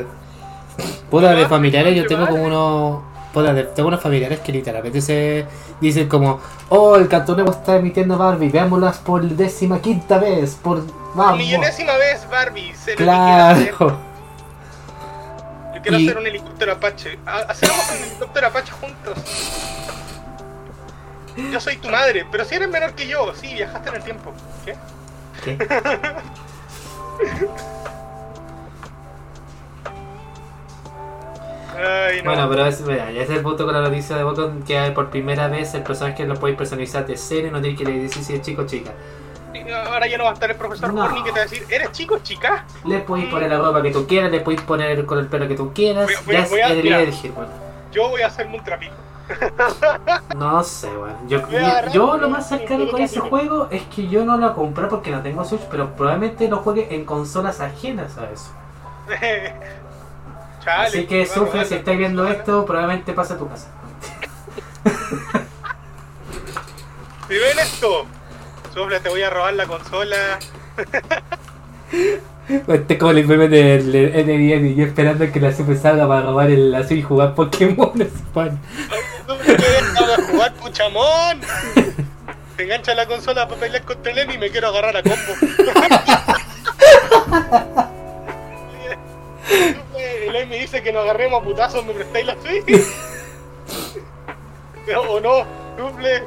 Puta, de familiares yo tengo como unos. Puta, de- tengo unos familiares que literalmente se dicen como, oh, el Network está emitiendo Barbie, veámoslas por décima quinta vez, por. Vamos. Millonésima vez Barbie. hacer. Claro. Yo quiero Y- hacer un helicóptero Apache. Ha- Hacemos un helicóptero Apache juntos. Yo soy tu madre, pero si eres menor que yo, sí, viajaste en el tiempo. ¿Qué? ¿Qué? Ay, no. Bueno, pero es, mira, ya es el punto con la noticia de Bocon que por primera vez el personaje lo podéis personalizar de y no tiene que decir si es chico o chica. Ahora ya no va a estar el profesor No. Horny que te va a decir, ¿eres chico o chica? Le podéis poner la ropa que tú quieras, le podéis poner con el pelo que tú quieras, Voy a- voy ya es voy a- el mira. elegir, bueno. Yo voy a hacerme un trapito. No sé, weón. Yo, yo lo más cercano con ese juego es que yo no lo compré porque no tengo Switch, pero probablemente lo juegue en consolas ajenas a eso. Chale, Así que sufre, si estáis viendo esto, probablemente pasa a tu casa. Si ven esto, Sufle, te voy a robar la consola. Este es como el meme del NDN y yo esperando que la Super salga para robar el azul y jugar Pokémon. Sufle, te voy a jugar puchamón. Te engancha la consola para pelear contra el y me quiero agarrar a combo. Sufle, el Emi dice que nos agarremos a putazos, ¿me prestáis la Switch? O no, Sufle,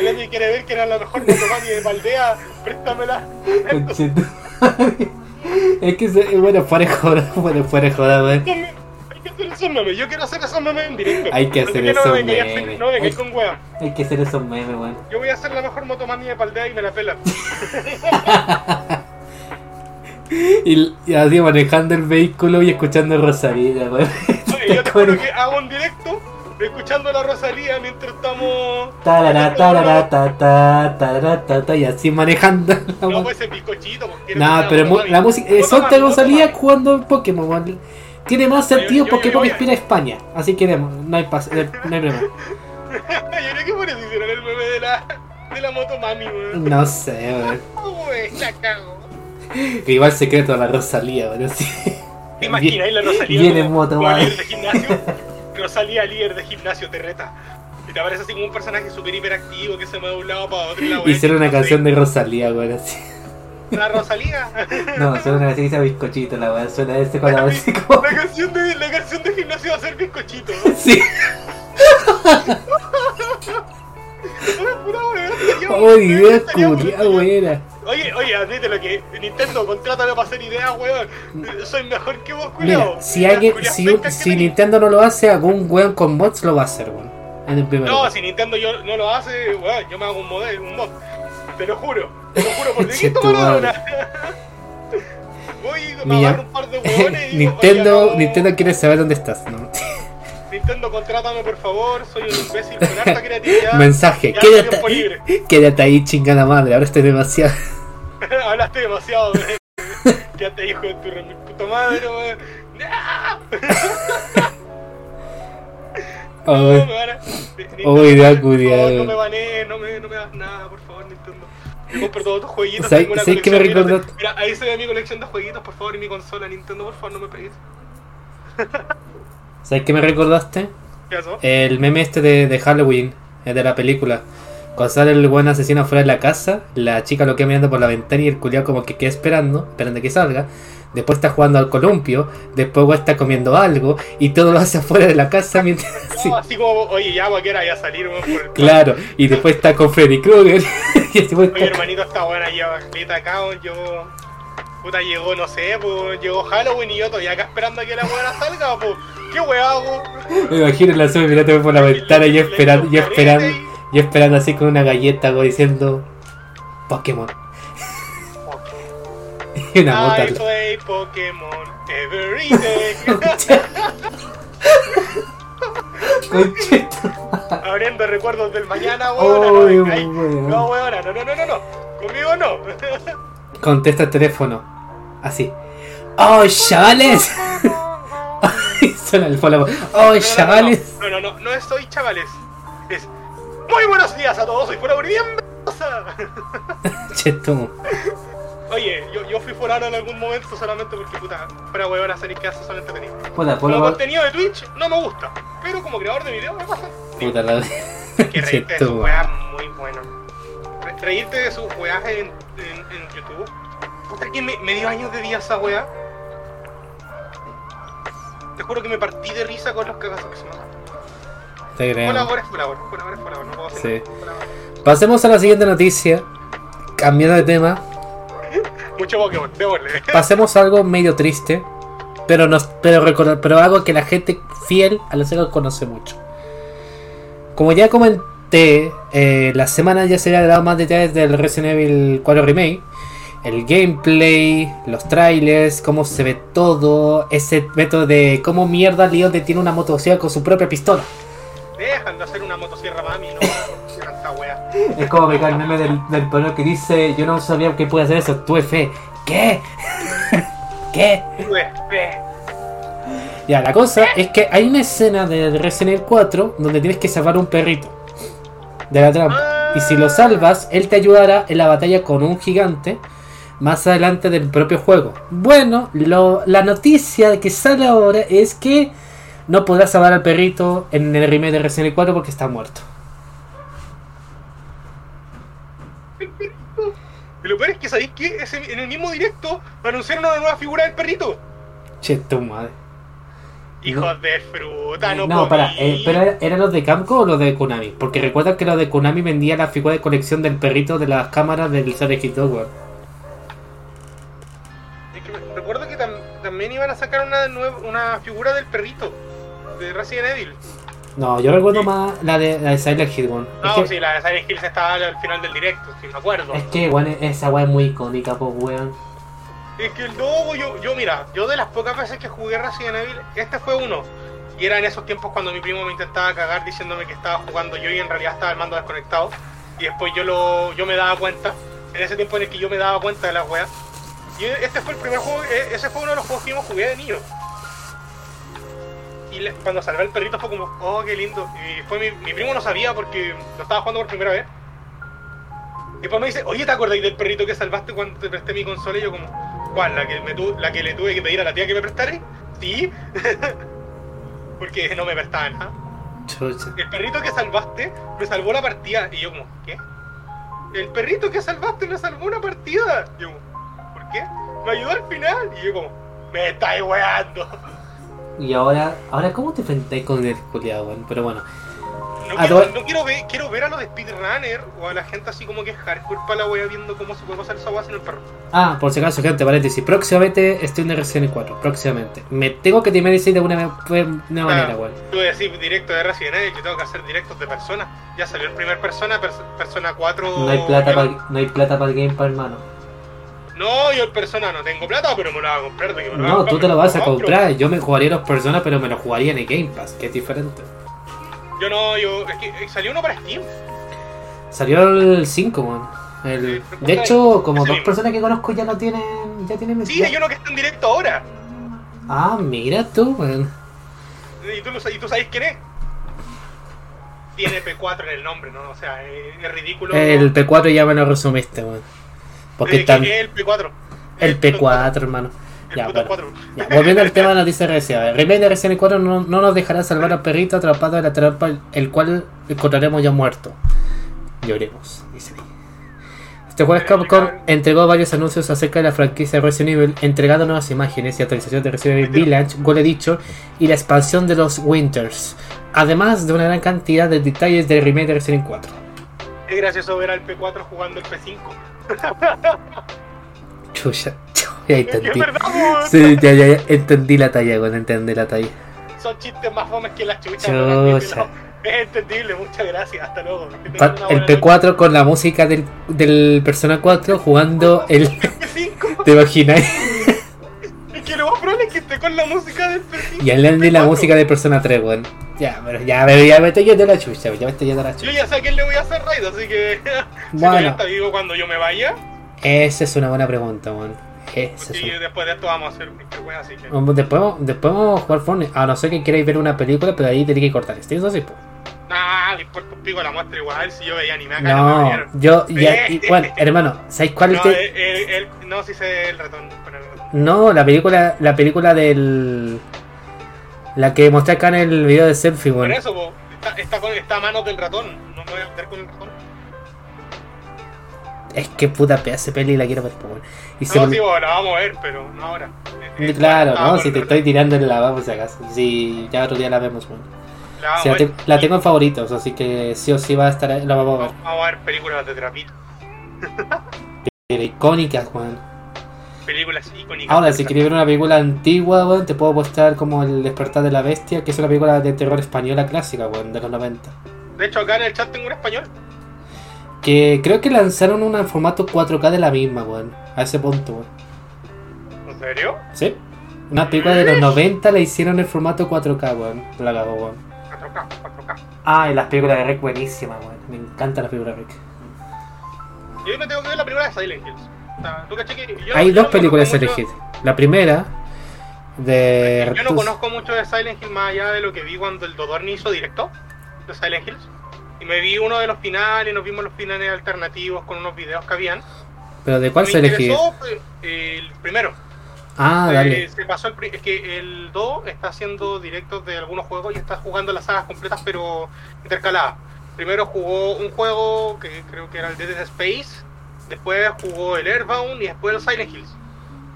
el Emi quiere ver que era la mejor motomami de Valdea, préstamela. Es que, se, bueno, fuera joda, bueno, fuera joda, weón. Hay que hacer esos memes, yo quiero hacer esos memes en directo. Hay que hacer no esos me hacer- memes. No me Hay- con weón. Hay que hacer esos memes, weón. Yo voy a hacer la mejor motomami de Paldea y me la pelan. Y, y así manejando el vehículo y escuchando Rosalía, weón. Yo te juro que hago un directo escuchando a la Rosalía mientras estamos. Tarara, tarara, ta, ta, tarara, ta, ta, y así manejando la No, pues ese bizcochito. porque eres pero motomami. la música. Eh, Solta Rosalía jugando Pokémon. Tiene más sentido yo- porque yo- Pokémon yo- inspira a España. Así que no no hay, pas- eh, no hay problema. Yo creo que por eso hicieron el meme de la, de la motomami, weón. No sé, weón. Uy, la cago. Igual secreto a la Rosalía, weón. Así. ¿Te imaginas la Rosalía Viene como, moto, líder de gimnasio? Rosalía líder de gimnasio te reta. Y te aparece así como un personaje súper hiperactivo que se mueve de un lado para otro. y la wea Hicieron una canción de Rosalía, weón. Así. La Rosalía. No, suena una canción que bizcochito, la weón. Suena este con la así como. La canción de, la canción de gimnasio va a ser bizcochito. Sí. Una pura estaría- Oh, idea culia bueno. buena. Oye, oye, admítelo que Nintendo, contrátame para hacer ideas, weón. Soy mejor que vos, Mira, culiao. si alguien, si, si. Nintendo no lo hace, algún weón con mods lo va a hacer, weón. En el primer No, lugar. si Nintendo yo, no lo hace, weón, yo me hago un modelo, un mod. Te lo juro, te lo juro por Dieguito Maradona. Voy, me Mira, agarro un par de huevones y Nintendo, Nintendo quiere saber dónde estás, ¿no? Nintendo, contrátame por favor, soy un imbécil con harta creatividad. Mensaje, quédate, libre. quédate ahí, chingada madre, ahora estoy demasiado. Hablaste demasiado. Quédate hijo de tu re mi puta madre, weón. No, Ay, me van a- Nintendo, favor. No me banees, no me, no me hagas nada, por favor, Nintendo. Yo compro todos tus jueguitos. ¿Sabes- tengo una sabes qué me colección, mira? Mira, ahí se ve mi colección de jueguitos, por favor, y mi consola, Nintendo, por favor, no me pegues. ¿Sabes qué me recordaste? ¿Qué pasó? El meme este de, de Halloween, de la película. Cuando sale el buen asesino afuera de la casa, la chica lo queda mirando por la ventana y el culiao como que queda esperando, esperando que salga. Después está jugando al columpio, después está comiendo algo y todo lo hace afuera de la casa mientras... sí, No, así como, oye, ya, cualquiera ya salir, por el claro, y después está con Freddy Krueger y Oye, está... hermanito, está buena, caleta acá, yo... Puta, llegó, no sé, pues, llegó Halloween y yo todavía acá esperando a que la buena salga, pues, ¿qué weá hago? Me imagino la sube mirando por la ventana y esperando, y esperando, y esperando así con una galleta weón, diciendo Pokémon. Y una bota. I play Pokémon every day. Abriendo recuerdos del mañana, no weón. No, weona, no, no, no, no, no. Conmigo no. Contesta el teléfono. Así. ¡Oh, chavales! Suena el follow. ¡Oh, chavales! No, no, no, no, no es soy chavales. Es muy buenos días a todos, soy fuera bienvenidos. Cheto. Oye, yo, yo fui forano en algún momento solamente porque puta, fuera weón hacer que son entretenidos. Puta, Como puta, contenido de Twitch no me gusta, pero como creador de video me pasa. puta la. Sus Cheto. weas muy bueno. Re- Reírte de sus weas en, en, en YouTube. Puta que me, me dio años de día esa wea. Te juro que me partí de risa con los cagazos que se me dan. Te creo. Es colabora, colabora es colabora, no puedo hacer Sí. nada. Colabora. Pasemos a la siguiente noticia. Cambiando de tema. Mucho Pokémon, démosle. Pasemos a algo medio triste. Pero, nos, pero, pero algo que la gente fiel a la serie conoce mucho. Como ya comenté, eh, la semana ya se había dado más detalles del Resident Evil 4 Remake. El gameplay, los trailers, cómo se ve todo, ese método de cómo mierda Leon tiene una motosierra con su propia pistola. Dejan de hacer una motosierra mami, no. Es como me el meme del, del que dice, yo no sabía que puede hacer eso, tuve fe. ¿Qué? ¿Qué? Pues, ve. Ya, la cosa es que hay una escena de Resident Evil 4 donde tienes que salvar un perrito de la trampa. Y si lo salvas, él te ayudará en la batalla con un gigante más adelante del propio juego. Bueno, lo- la noticia que sale ahora es que no podrás salvar al perrito en el remake de Resident Evil 4 porque está muerto. Y lo peor es que sabéis que en el mismo directo anunciaron una nueva figura del perrito. Che, tu madre. Hijos de fruta, no, No, para, eh, pero ¿era- ¿eran los de Camco o los de Konami? Porque recuerda que los de Konami vendía la figura de colección del perrito de las cámaras del Silent Hill 2, weón. Es que recuerdo que tam- también iban a sacar una, nueva, una figura del perrito de Resident Evil. No, yo recuerdo más la de, la de Silent Hill, weón. No, es, que, sí, la de Silent Hills estaba al final del directo, si me acuerdo. es que, weón, esa weón es muy icónica, pues, weón. Es que logo, yo, yo mira, yo de las pocas veces que jugué Resident Evil, este fue uno. Y era en esos tiempos cuando mi primo me intentaba cagar diciéndome que estaba jugando yo y en realidad estaba el mando desconectado. Y después yo lo yo me daba cuenta, en ese tiempo en el que yo me daba cuenta de las weas. Y este fue el primer juego, e- ese fue uno de los juegos que yo jugué de niño. Y cuando salvé al perrito fue como, oh, qué lindo. Y fue mi, mi primo no sabía porque lo estaba jugando por primera vez. Y después me dice, oye, ¿te acordáis del perrito que salvaste cuando te presté mi consola? Y yo como, ¿cuál? ¿La que, me tu- la que le tuve que pedir a la tía que me prestara? Sí. Porque no me prestaba nada. El perrito que salvaste me salvó la partida. Y yo como, ¿qué? El perrito que salvaste me salvó una partida. Y yo como, ¿por qué? Me ayudó al final. Y yo como, me estáis weando. Y ahora, ahora ¿cómo te enfrentáis con el culiado? Pero bueno. No, quiero, no quiero ver, quiero ver a los speedrunner o a la gente así como que es hardcore para la wea viendo cómo se puede pasar esa wea sin el perro. Ah, por si acaso, gente, paréntesis. Próximamente estoy en Resident Evil 4. Próximamente. Me tengo que terminar de alguna me- una manera, weón. A decir directo de Resident Evil, yo tengo que hacer directos de persona. Ya salió el primer persona, pers- persona 4. No hay plata para no hay plata para el Game Pass, hermano. No, yo el persona no tengo plata, pero me lo voy a comprar. de que me lo No, tú te lo vas a comprar. Yo me jugaría los personas, pero me lo jugaría en el Game Pass, que es diferente. Yo no, yo. Es que eh, salió uno para Steam. Salió el 5, weón. El- De hecho, como dos personas que conozco ya no tienen. Ya tienen Sí, hay uno que está en directo ahora. Ah, mira tú, weón. ¿Y tú, y tú sabes quién es? Tiene P4 en el nombre, ¿no? O sea, es, es ridículo. El P4 ya me lo resumiste, weón. Porque Eh, es el P4. El P4, hermano. El Ya, puto bueno. 4. Ya, volviendo al tema de de Resident Evil. Remake de Resident Evil 4 no, no nos dejará salvar al perrito atrapado en la trampa, el cual encontraremos ya muerto. Lloremos, dice. Este jueves Capcom entregó varios anuncios acerca de la franquicia de Resident Evil, entregando nuevas imágenes y actualizaciones de Resident Evil Village, como le he dicho, y la expansión de los Winters, además de una gran cantidad de detalles del remake de Resident Evil 4. Es gracioso ver al P4 jugando el P5. Chucha, ya entendí. Sí, ya, ya, ya, entendí la talla, cuando entendí la talla. Son chistes más fomes que la chucha. Chucha. weón. Es entendible, muchas gracias. Hasta luego. El buena noche. P4 con la música del, del Persona 4 jugando el. P5. ¿Te imaginas? Es que lo más probable es que esté con la música del P5. Y al de la P4. música de Persona 3, weón. Ya, pero ya, pero ya me estoy yendo a la chucha, ya me estoy yendo a la Yo chucha. ya sé a quién le voy a hacer raid, así que. si Bueno. todavía está vivo cuando yo me vaya. Esa es una buena pregunta, weón. Esa es Y una... después de esto vamos a hacer cualquier wea, así que. Después, después vamos a jugar Fortnite. A no ser que queráis ver una película, pero ahí tenéis que cortar. ¿Estoy así, pues? Nah, le importa un pico la muestra igual. Si yo veía anime acá, no, No, yo, ya, igual, hermano, ¿sabéis cuál No, te- el, el- el- no, sí sé el ratón. pero el ratón. No, la película, la película del. La que mostré acá en el video de selfie, Por weón. eso, po, está, está, con, está a manos del ratón. No me voy a meter con el ratón. Es que puta pedazo de peli la quiero ver, pues. Y No, sí, bueno, la vamos a ver, pero no ahora. Eh, Claro, no, si te estoy tirando en la vamos si acaso. Si ya otro día la vemos, weón. La vamos, Sí, a la, ver. te- la tengo en favoritos, así que sí o sí va a estar ahí, la vamos a ver. Vamos a ver películas de trapito. Pero icónicas, weón. Películas icónicas. Ahora, si quieres ver una película antigua, weón, te puedo mostrar como El despertar de la bestia, que es una película de terror española clásica, weón, de los 90. De hecho, acá en el chat tengo un español. Que creo que lanzaron una en formato 4K de la misma, weón. A ese punto, weón. ¿En serio? ¿Sí? Una película de los 90 la hicieron en formato 4K, weón. La cagó, weón. 4K, 4K. Ah, y las películas de Rec buenísimas, weón. Me encanta la película de Rec. Yo me tengo que ver la película de Silent Hills. O sea, ¿tú que yo- Hay yo dos no películas de Silent Hill. La primera, de Yo no conozco mucho de Silent Hill más allá de lo que vi cuando el Dodorni hizo directo de Silent Hills. Y me vi uno de los finales, nos vimos los finales alternativos con unos videos que habían. Pero ¿de cuál me se interesó pues, el primero. Ah, Eh, dale. se pasó el es que el 2 está haciendo directos de algunos juegos y está jugando las sagas completas pero intercaladas. Primero jugó un juego que creo que era el Dead Space, después jugó el Airbound y después el Silent Hills.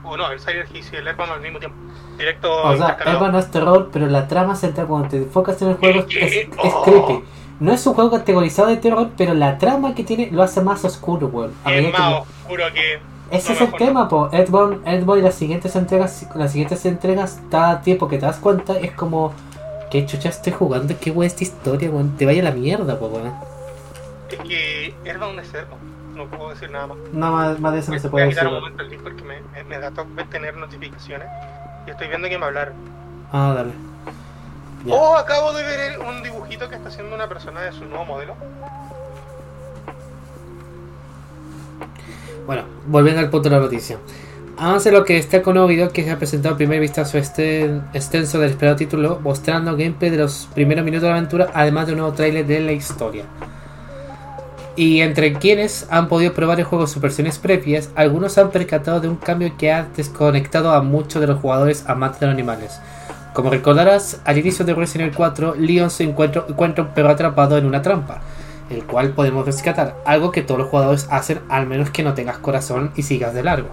O no, el Silent Hills y el Airbound al mismo tiempo. Directo O sea, no es terror, pero la trama central cuando te enfocas en el juego es, es, es Oh. creepy. No es un juego categorizado de terror, pero la trama que tiene lo hace más oscuro, weón. A es que- más oscuro que. Ese no es el tema, po. Edborn, Edborn y las siguientes entregas, las siguientes entregas, cada tiempo que te das cuenta es como, ¿qué chucha estoy jugando? ¿Qué weón esta historia, weón? Te vaya a la mierda, po, weón. Es que Airbound es Airbound. No puedo decir nada más. No, más, más de eso no se Voy puede a decir. quitar un momento el porque me, me, me da toque tener notificaciones. Y estoy viendo que me hablaron. Ah, dale. Oh, acabo de ver un dibujito que está haciendo una persona de su nuevo modelo. Bueno, volviendo al punto de la noticia. Avance lo que está con un nuevo video que se ha presentado el primer vistazo este extenso del esperado título, mostrando gameplay de los primeros minutos de la aventura, además de un nuevo tráiler de la historia. Y entre quienes han podido probar el juego en sus versiones previas, algunos han percatado de un cambio que ha desconectado a muchos de los jugadores amantes de los animales. Como recordarás, al inicio de Resident Evil 4, Leon se encuentra, encuentra un perro atrapado en una trampa, el cual podemos rescatar, algo que todos los jugadores hacen al menos que no tengas corazón y sigas de largo.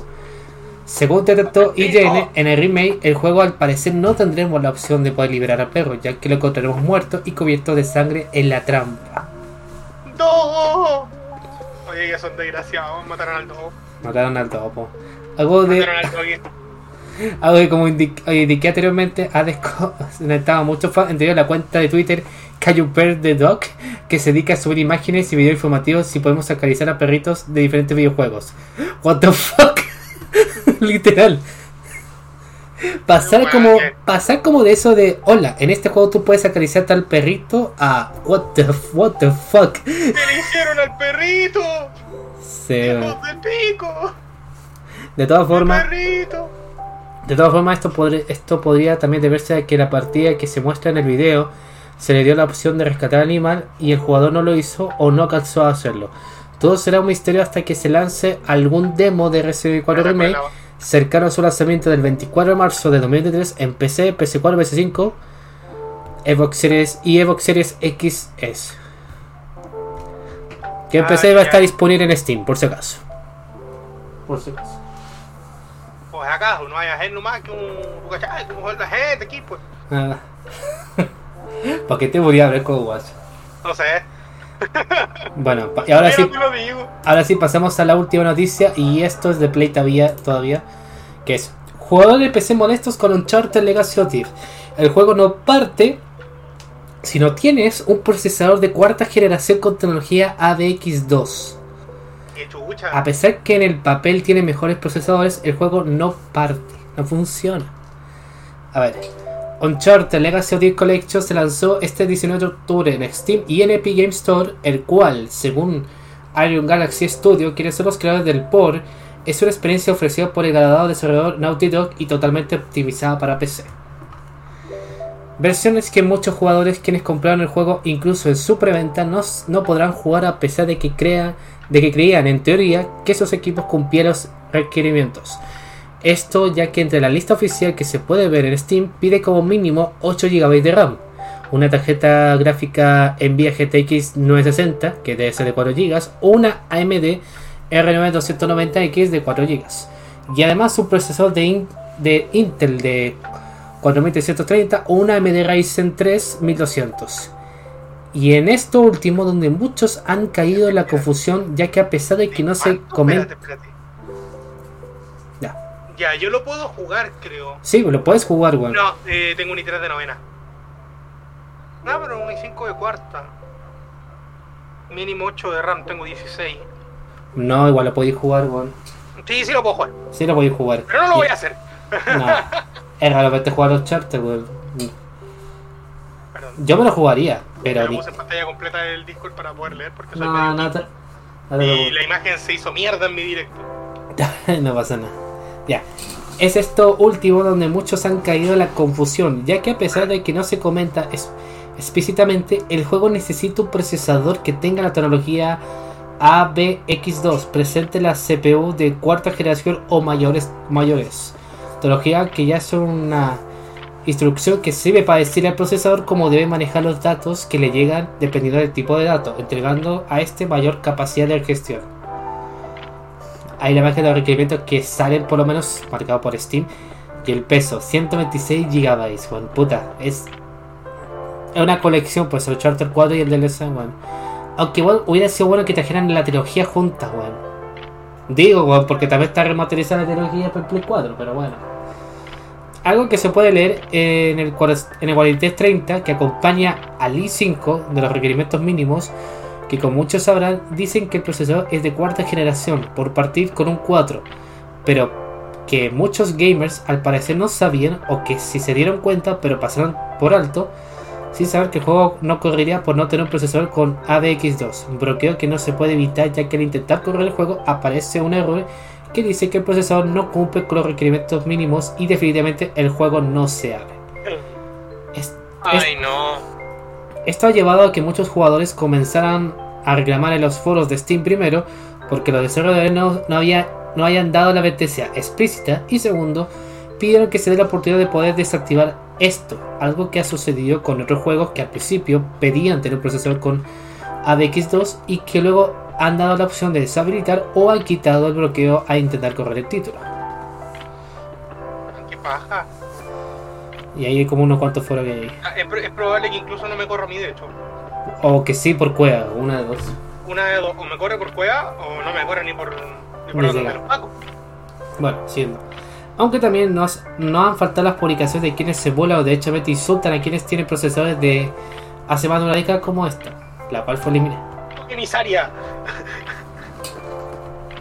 Según detectó IGN, en el remake, el juego al parecer no tendremos la opción de poder liberar al perro, ya que lo encontraremos muerto y cubierto de sangre en la trampa. ¡No! Oye, que son desgraciados, mataron al dogo. Mataron al topo. Algo de, Mataron al. Algo que como indi- indiqué anteriormente, ha desconectado mucho fan entre ellos la cuenta de Twitter Cayuper the Dog, que se dedica a subir imágenes y videos informativos si podemos acariciar a perritos de diferentes videojuegos. What the fuck? Literal. Pasar Bueno, como, pasar como de eso de hola, en este juego tú puedes acariciar a tal perrito a what the what the fuck. ¿Qué le hicieron al perrito? Sí, ¡Hijos del pico! de todas ¡El formas, perrito! De todas formas, esto, podr- esto podría también deberse a que la partida que se muestra en el video se le dio la opción de rescatar al animal y el jugador no lo hizo o no alcanzó a hacerlo. Todo será un misterio hasta que se lance algún demo de Resident 4 Remake cercano a su lanzamiento del 24 de marzo de 2023 en PC, PS4, PS5, Xbox Series y Xbox Series XS. Que en Ah, PC va a estar disponible en Steam, por si acaso. Por si acaso. No hay a hacer nomás que un. ¿Cachai? Como joder la gente. ¿Para qué te voy a ver con WhatsApp? No sé. Bueno, y ahora Pero sí, tú lo digo. ahora sí pasamos a la última noticia y esto es de Play todavía, todavía que es jugadores PC molestos con Uncharted Legacy of Thieves. El juego no parte si no tienes un procesador de cuarta generación con tecnología ADX2. A pesar que en el papel tiene mejores procesadores, el juego no parte, no funciona. A ver, Uncharted Legacy of the Collection se lanzó este 19 de octubre en Steam y en Epic Game Store, el cual, según Iron Galaxy Studio, quienes son los creadores del POR, es una experiencia ofrecida por el ganador desarrollador Naughty Dog y totalmente optimizada para PC. Versiones que muchos jugadores quienes compraron el juego incluso en su preventa no, no podrán jugar a pesar de que, crea, de que creían en teoría que esos equipos cumplían los requerimientos. Esto ya que entre la lista oficial que se puede ver en Steam pide como mínimo 8 GB de RAM, una tarjeta gráfica Nvidia GTX 960 que debe ser de 4 GB o una AMD R9 290X de 4 GB y además un procesador de, de Intel de 4330 o una AMD Ryzen 3 1200. Y en esto último donde muchos han caído en la confusión ya que a pesar de que no se ¿Cuánto? comenta... Espérate, espérate. Ya. Ya, yo lo puedo jugar, creo. Sí, lo puedes jugar, weón. No, eh, tengo un i3 de novena. No, pero un i5 de cuarta. Mínimo 8 de RAM, tengo 16. No, igual lo podéis jugar, weón. Sí, sí lo puedo jugar. Sí lo podéis jugar. Pero no lo voy a hacer. No. Es raro verte jugar los charters, weón. Yo me lo jugaría, pero... Ni- puse en pantalla completa del Discord para poder leer porque soy No, te... chico. no te Y la imagen se hizo mierda en mi directo. no pasa nada. Ya. Es esto último donde muchos han caído en la confusión, ya que a pesar de que no se comenta es- explícitamente, el juego necesita un procesador que tenga la tecnología ABX2 presente en la CPU de cuarta generación o mayores, mayores. Tecnología que ya es una instrucción que sirve para decirle al procesador cómo debe manejar los datos que le llegan dependiendo del tipo de datos, entregando a este mayor capacidad de gestión. Hay la imagen de los requerimientos que salen por lo menos marcado por Steam y el peso 126 GB weón puta es una colección pues el Charter 4 y el DLC weón. Aunque igual hubiera sido bueno que trajeran la trilogía juntas weón. Digo weón porque también está remasterizada la trilogía para el Play 4 pero bueno algo que se puede leer en el, en el 4330 que acompaña al i5 de los requerimientos mínimos que como muchos sabrán dicen que el procesador es de cuarta generación por partir con un 4, pero que muchos gamers al parecer no sabían o que si se dieron cuenta pero pasaron por alto sin saber que el juego no correría por no tener un procesador con ADX2, un bloqueo que no se puede evitar ya que al intentar correr el juego aparece un error que dice que el procesador no cumple con los requerimientos mínimos y definitivamente el juego no se abre. Es- Ay, no. esto ha llevado a que muchos jugadores comenzaran a reclamar en los foros de Steam primero, porque los desarrolladores no, no, había, no hayan dado la advertencia explícita, y segundo, pidieron que se dé la oportunidad de poder desactivar esto, algo que ha sucedido con otros juegos que al principio pedían tener un procesador con ADX2 y que luego han dado la opción de deshabilitar o han quitado el bloqueo a intentar correr el título. paja. Y ahí hay como unos cuantos foros que hay. Ah, Es, pro- es probable que incluso no me corra a mí, de hecho. O que sí por cueva, una de dos. Una de dos, o me corre por cueva o no me corre ni por, ni por Ni donde llega. los pacos. Bueno, siendo. Aunque también nos, no han faltado las publicaciones de quienes se vuelan o derechamente insultan a quienes tienen procesadores de hace más de una década como esta, la cual fue eliminada.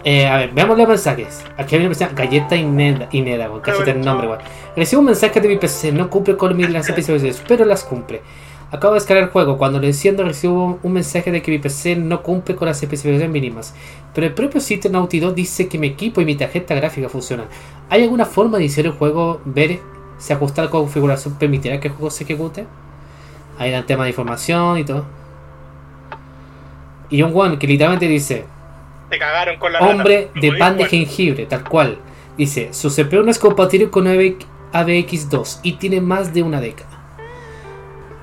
Eh, a ver, veamos los mensajes. Aquí hay una mensaje, Galleta Ineda, Ineda, weón, el nombre, weón. Recibo un mensaje de mi PC, no cumple con mis las especificaciones, pero las cumple. Acabo de descargar el juego, cuando lo enciendo recibo un mensaje de que mi PC no cumple con las especificaciones mínimas. Pero el propio sitio Naughty Dog dice que mi equipo y mi tarjeta gráfica funcionan. ¿Hay alguna forma de iniciar el juego, ver si ajustar la configuración permitirá que el juego se ejecute? Ahí dan tema de información y todo. Y un one que literalmente dice, Te cagaron con la hombre de pan de jengibre, tal cual. Dice, su CPU no es compatible con AVX2 y tiene más de una década.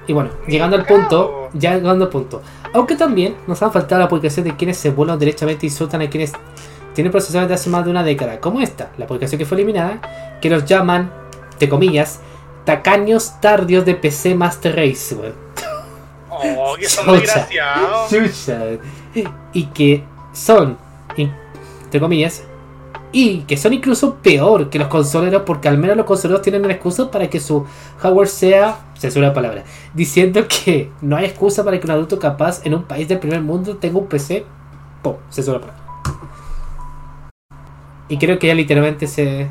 Y bueno, llegando al punto, ya llegando al punto. Aunque también nos han faltado la publicación de quienes se vuelan derechamente y insultan a quienes tienen procesadores de hace más de una década, como esta, la publicación que fue eliminada, que los llaman, de comillas, tacaños tardios de PC Master Race, weón. Oh, que son Chucha. desgraciados. Chucha. Y que son, entre comillas, y que son incluso peor que los consoleros porque al menos los consoleros tienen una excusa para que su hardware sea, censura la palabra, diciendo que no hay excusa para que un adulto capaz en un país del primer mundo tenga un PC, pum, censura la palabra. Y creo que ya literalmente se...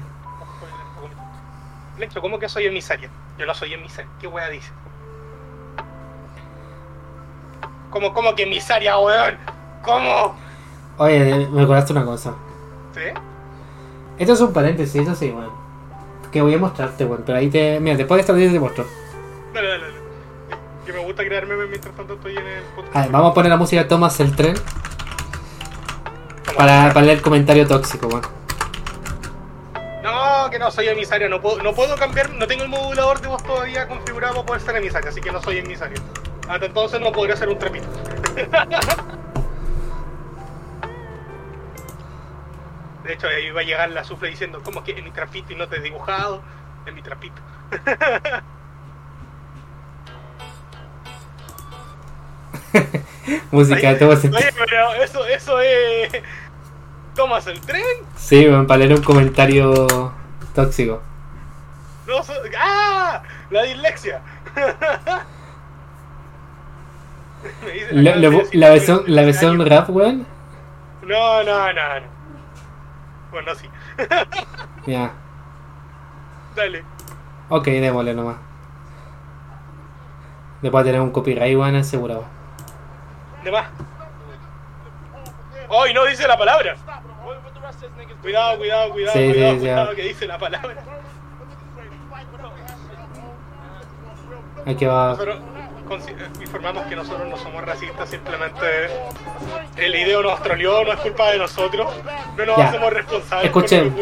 Lecho, ¿cómo que soy emisaria? Yo no soy emisaria. ¿Qué wea dice? ¿Cómo, cómo que emisaria, weón? ¿Cómo? Oye, me acordaste una cosa. ¿Sí? Esto es un paréntesis, eso sí, bueno. Que voy a mostrarte, bueno, pero ahí te... Mira, después de esta video te muestro. Dale, dale, dale. Que me gusta crear memes mientras tanto estoy en el podcast. A ver, vamos a poner la música de Thomas el tren para, para leer el comentario tóxico, bueno. No, que no soy emisaria, no puedo, no puedo cambiar, no tengo el modulador de voz todavía configurado para poder ser emisaria, así que no soy emisaria. Hasta entonces no podría ser un trepito. De hecho, ahí va a llegar la sufle diciendo, ¿cómo que en mi trapito y no te he dibujado? En mi trapito. Música tren. Oye, pero eso, eso es... ¿Tomas el tren? Sí, para leer un comentario tóxico. No, so- ¡Ah! La dislexia. La, la- la versión, la 13 versión rap, weón. No, no, no, no. Bueno, sí. Ya. Dale. Ok, démosle nomás. Después de tener un copyright, weón, asegurado. De más. ¡Ay, no dice la palabra! Cuidado, cuidado, cuidado, Sí, cuidado, sí. cuidado, que dice la palabra. Aquí va. Eh, informamos que nosotros no somos racistas, simplemente el video nos troleó, no es culpa de nosotros. No nos Ya. hacemos responsables Escuchen,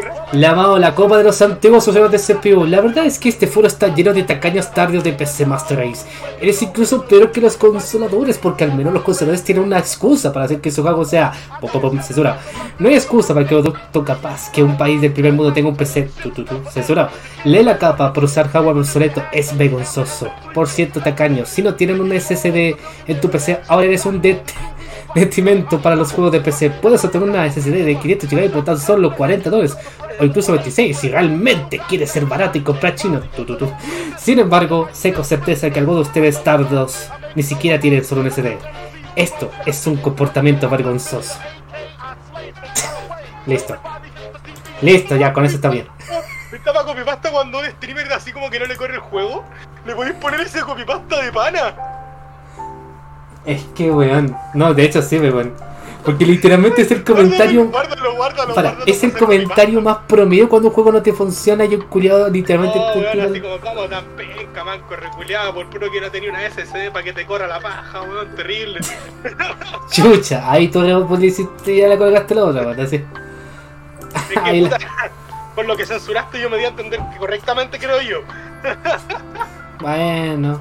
amado la copa de los antiguos usuarios de CPU. La verdad es que este foro está lleno de tacaños tardios de PC Master Race. Eres incluso peor que los consoladores, porque al menos los consoladores tienen una excusa para hacer que su juego sea pop, pop, censurado. No hay excusa para que un adulto capaz que un país del primer mundo tenga un PC tu, tu, tu, censurado. Lee la capa por usar hardware obsoleto es vergonzoso. Por cierto, tacaños, si no tienen un SSD en tu PC, ahora eres un det detrimento para los juegos de PC. Puedes obtener una SSD de 500 GB por tan solo 40 dólares o incluso 26 si realmente quieres ser barato y comprar chino. Tu, tu, tu. Sin embargo, sé con certeza que algunos de ustedes tardos ni siquiera tienen solo un SD. Esto es un comportamiento vergonzoso. Listo. Listo, ya, con eso está bien. Estaba copypasta cuando un streamer así como que no le corre el juego. ¿Le podéis poner ese copypasta de pana? Es que, weón. No, de hecho sí, weón. Porque literalmente es el comentario... Guárdalo, guárdalo, Para, guárdalo es el comentario más promedio cuando un juego no te funciona y un culiado literalmente... Oh, el weón, así como, como tan penca, manco, reculeado, por puro que no tenía una SSD para que te corra la paja, weón, terrible. Chucha, ahí tú le hiciste ya le colgaste la otra, weón, así. Es que, Ahí la- puta, por lo que censuraste yo me di a entender que correctamente creo yo. Bueno,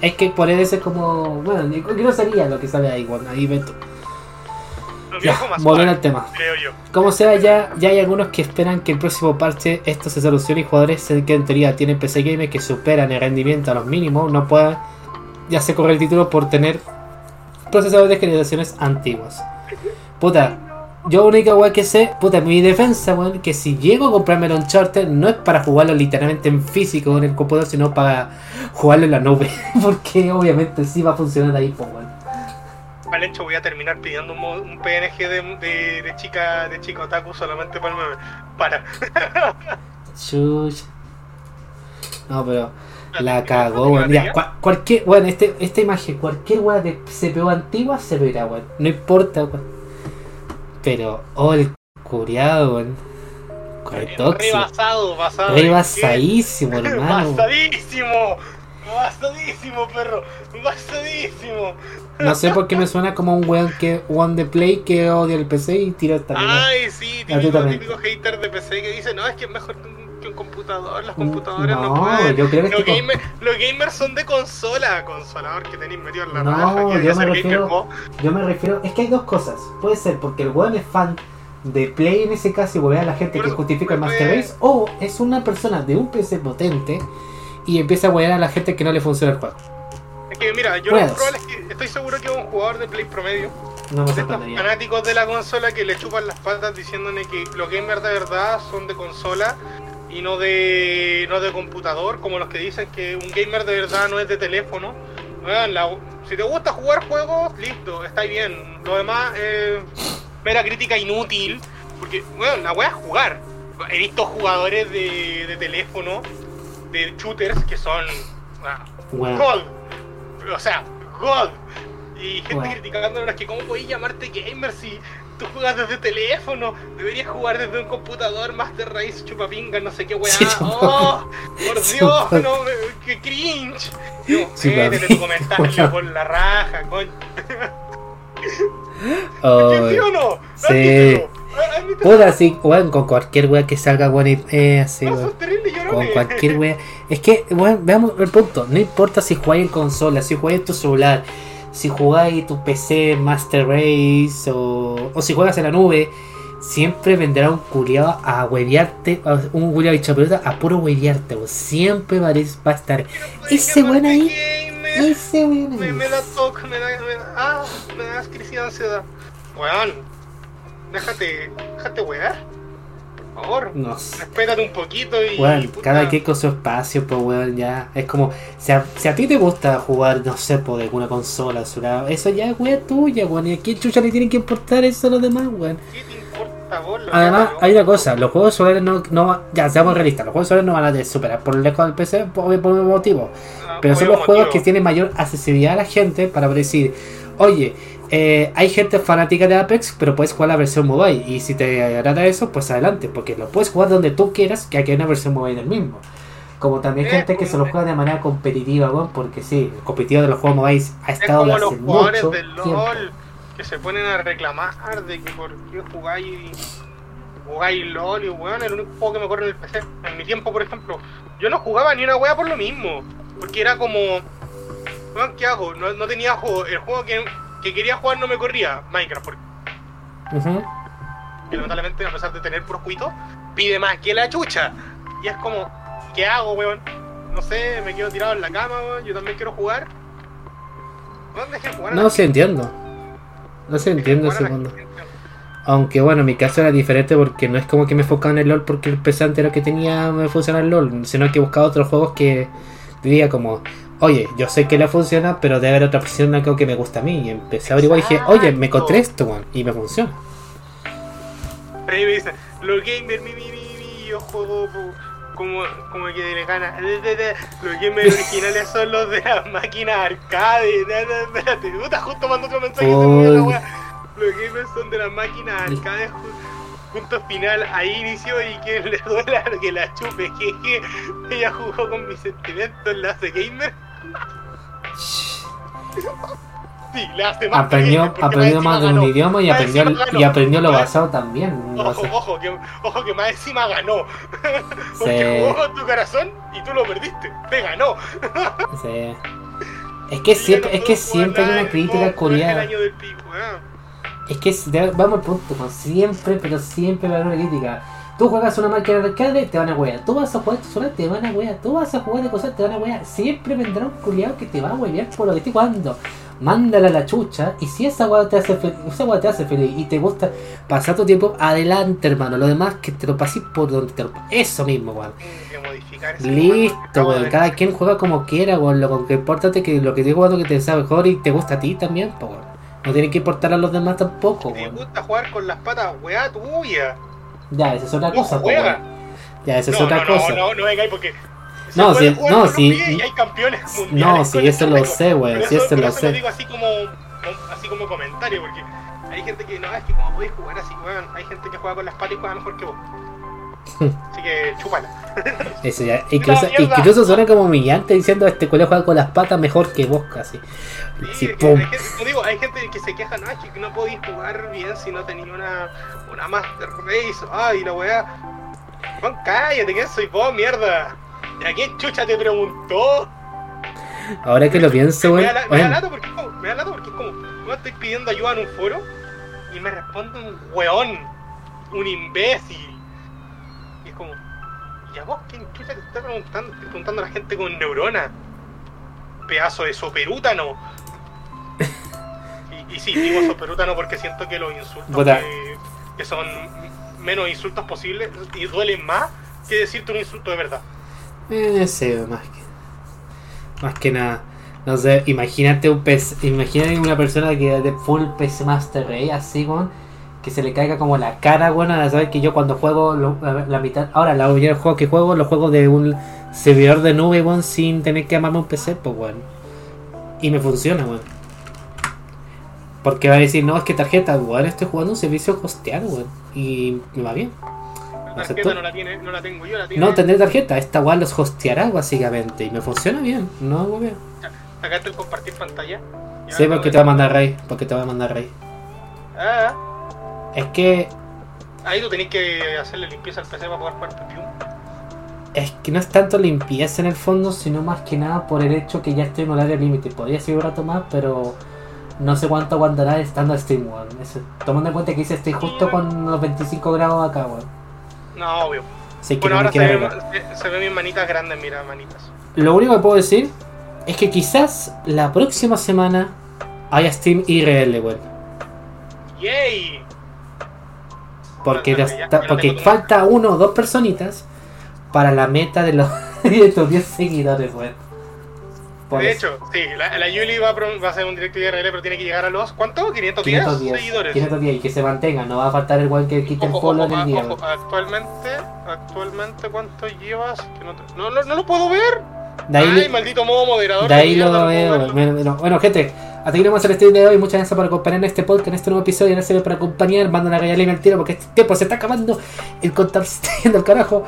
es que por eso es como. Bueno, no sería lo que sale ahí, bueno, ahí ves tú. Ya, suave, al tema. creo yo. Como sea, ya, ya hay algunos que esperan que el próximo parche esto se solucione y jugadores que en teoría tienen PC Gamer que superan el rendimiento a los mínimos no puedan ya se corre el título por tener procesadores de generaciones antiguas. Puta, yo única weá que sé, puta, mi defensa, weón, que si llego a comprarme el Uncharted no es para jugarlo literalmente en físico en el computador, sino para jugarlo en la nube. Porque obviamente sí va a funcionar ahí, pues, weón. Al hecho voy a terminar pidiendo un, un PNG de, de, de chica de chica otaku solamente para el meme. Para. Chuch. No, pero la ¿Tienes cagó, weón. Cua- cualquier, weón, este, esta imagen, cualquier weón de CPU antigua se verá, weón. No importa, weón. Pero, oh, el curiado. Rebasado, basado. Rebasadísimo, hermano. Basadísimo. Basadísimo, perro. Basadísimo. No sé por qué me suena como un weón que one de play que odia el PC y tira esta. Ay, sí, típico, típico hater de PC que dice, no, es que es mejor que un computador, las Mm, computadoras no, no, pueden. yo creo que los, es que- gamer- los gamers son de consola, consolador que tenéis metido en la No, raja. yo me refiero-. Yo me refiero, es que hay dos cosas. Puede ser porque el weón es fan de Play en ese caso y volver a la gente Por que justifica el Master Race, o es una persona de un PC potente y empieza a huear a la gente que no le funciona el juego. Es que mira, yo lo probable es que estoy seguro que es un jugador de Play promedio, No me de estos sorprendería. fanáticos de la consola que le chupan las patas diciéndole que los gamers de verdad son de consola y no de no de computador, como los que dicen que un gamer de verdad no es de teléfono. La- si te gusta jugar juegos, listo, está bien. Lo demás es mera crítica inútil, porque bueno, la wea es jugar. He visto jugadores de, de teléfono, de shooters que son Weón. God. O sea, God. Y gente Bueno. criticándonos que cómo podéis llamarte gamer si tú juegas desde teléfono, deberías jugar desde un computador, Master Race, chupapinga, no sé qué weá. Sí, ¡Oh! ¡Por Dios! No, me- ¡Qué cringe! Chupapinga. métete tu comentario por la raja, coño. Ay. ¿Sí o no? sí. Puta, sí, weón, con cualquier wea que salga, weón, eh, así, No, Con cualquier wea. Es que, weón, veamos el punto. No importa si jugáis en consola, si jugáis en tu celular, si jugáis tu PC Master Race o, o si juegas en la nube, siempre vendrá un culiado a huevearte, un culiado bicho pelota a puro huevearte, weón. Siempre va a estar ese weón ahí, ese weón Me, ahí. me da toque, me da, me da, ah, me da crisis de ansiedad. Weón, déjate, déjate wear. Favor, No respétate un poquito y. Weón, puta, cada quien con su espacio, pues weón, ya. Es como, si a, si a ti te gusta jugar, no sé, por alguna consola, su lado, eso ya es wea tuya, weón. ¿Y a quién chucha le tienen que importar eso a los demás, weón? ¿Qué te importa vos? lo Además, hay una cosa, los juegos solares no, no ya seamos realistas, los juegos solares no van a superar por lejos del PC por, por un motivo. Ah, Pero son los juegos que tienen mayor accesibilidad a la gente para decir, oye, eh, hay gente fanática de Apex, pero puedes jugar la versión mobile. Y si te agrada eso, pues adelante, porque lo puedes jugar donde tú quieras, que aquí hay una versión mobile del mismo. Como también Eh, gente que se lo juega de manera competitiva, weón, porque sí, el competitivo de los juegos mobile ha Es estado como hace los jugadores mucho del tiempo. LOL que se ponen a reclamar de que por qué jugáis jugáis LOL y weón, el único juego que me corre en el PC. En mi tiempo, por ejemplo, yo no jugaba ni una wea por lo mismo. Porque era como, weón, ¿qué hago? No, no tenía juego. El juego que, que quería jugar no me corría, Minecraft, porque Ujú. lamentablemente, a pesar de tener puros juitos, pide más que la chucha. Y es como, ¿qué hago, weón? No sé, me quedo tirado en la cama, weón, yo también quiero jugar. Dejen jugar No se entiendo. No se entiende segundo. gente. Aunque bueno, en mi caso era diferente porque no es como que me enfocaba en el LOL porque el PC anterior que tenía me funciona el LOL, sino que buscaba otros juegos que diría como, oye, yo sé que le funciona, pero debe haber otra opción algo que me gusta a mí. Y empecé a averiguar y dije, oye, me encontré esto, weón, y me funciona. Ahí me dicen, los gamers, mi, mi, mi, mi, yo juego como, como que le gana. Los gamers originales son los de las máquinas arcade. Espérate, puta, justo mandó otro mensaje. se me olvidó la wea. Los gamers son de las máquinas arcade. Punto final, ahí inició y que le duela que la chupe. Jeje, ella jugó con mis sentimientos, la hace gamer. Sí, Aprendió, aprendió más de un idioma y Más aprendió, y aprendió lo basado también. no Ojo, sé. ojo, que, ojo que más encima ganó. Sí. Porque jugó con tu corazón y tú lo perdiste. Te ganó. Sí. Es que siempre, es que siempre hay una crítica coreana. ¿eh? Es que vamos al punto, con siempre, pero siempre va a haber una crítica. Tú juegas una máquina de arcade, te van a wear. Tú vas a jugar tu solar, te van a wear. Tú vas a jugar de cosas, te van a wear. Siempre vendrá un culiado que te va a wear por lo que estoy jugando. Mándala a la chucha. Y si esa weá te hace feliz, esa te hace feliz y te gusta pasar tu tiempo, adelante, hermano. Lo demás que te lo pases por donde te lo Eso mismo, weón. Listo, weón. Cada quien juega como quiera, weón. Lo que importa es que lo que te jugando que te sabe mejor y te gusta a ti también, weón. No tiene que importar a los demás tampoco, Te weón. gusta jugar con las patas, weá tuya. Ya, esa es otra No cosa, pues, juega. weón. Ya, esa es no, otra no, cosa. No, no, no vengáis porque. No, jugar no, Y hay campeones mundiales. No, con eso lo sé, Pero sí, eso lo sé. lo digo así como, así como comentario, porque hay gente que no, es que como podéis jugar así, weón, hay gente que juega con las patas y juega mejor que vos. Así que chúpala. Eso ya. Incluso, suena como humillante diciendo este colegio juega con las patas mejor que vos casi. Sí, Sí, es que pum. hay gente, digo, hay gente que se queja, no, que no podéis jugar bien si no tenéis una, una Master Race. Ay, la weá. Juan, cállate, ¿quién soy vos, mierda? ¿Y a quién chucha te preguntó? Ahora que lo pienso, me, weón. la- me da lata porque es como, me da lata porque es como, no estoy pidiendo ayuda en un foro y me responde un weón, un imbécil. Y es como, ¿y a vos quién chucha te está preguntando? Estoy preguntando a la gente con neurona. Pedazo de soperútano. Y, y sí, digo soperútano porque siento que los insultos que, que son menos insultos posibles y duelen más que decirte un insulto de verdad. eh, sí, más que. Más que nada. No sé, imagínate un PC, imagínate una persona que de full PC Master Race, así, weón. Que se le caiga como la cara, bueno, a saber que yo cuando juego lo- la, la mitad. Ahora, la mayoría de juegos que juego, los juego de un servidor de nube, weón, sin tener que amarme un PC, pues, weón. Y me funciona, weón. Porque va a decir, no, es que tarjeta, weón, estoy jugando un servicio hosteado, weón. Y me va bien. La tarjeta no la, tiene, no la tengo yo, la tiene. No tendré tarjeta, esta weón los hosteará, básicamente. Y me funciona bien, no, weón. Sacaste el compartir pantalla. Sí, porque te va a mandar Rey, porque te va a mandar Rey. Ah, Es que, ahí tú tenés que hacerle limpieza al PC para poder jugar Pepium. es que no es tanto limpieza en el fondo, sino más que nada por el hecho que ya estoy en horario límite. Podría seguir un rato más, pero no sé cuánto aguantará estando a Steam, weón. Tomando en cuenta que hice estoy justo con los 25 grados acá, weón. No, obvio. Así Bueno, ahora se se, se ven mis manitas grandes, mira, manitas. Lo único que puedo decir es que quizás la próxima semana haya Steam IRL, weón. ¡Yay! Porque, No, no, lo porque falta uno o dos personitas para la meta de los de estos 10 seguidores, weón. Por de eso. hecho, sí, la, la Yuli va a, va a hacer un directo IRL, pero tiene que llegar a los. ¿Cuánto? ¿510, 510, seguidores? 510 y que se mantenga, no va a faltar el weón que quite el follow ojo, en el día. ojo, actualmente, actualmente, ¿cuánto llevas? Que no, te- no, no, no lo puedo ver. De ahí, Ay, maldito modo moderador. de ahí lo veo. Bueno, bueno, bueno, gente, hasta aquí vamos hacer el stream de hoy. Muchas gracias por acompañar en este podcast, en este nuevo episodio. Gracias por acompañar. Manda una gallalina al tiro porque este tiempo se está acabando. El contador se está yendo al carajo.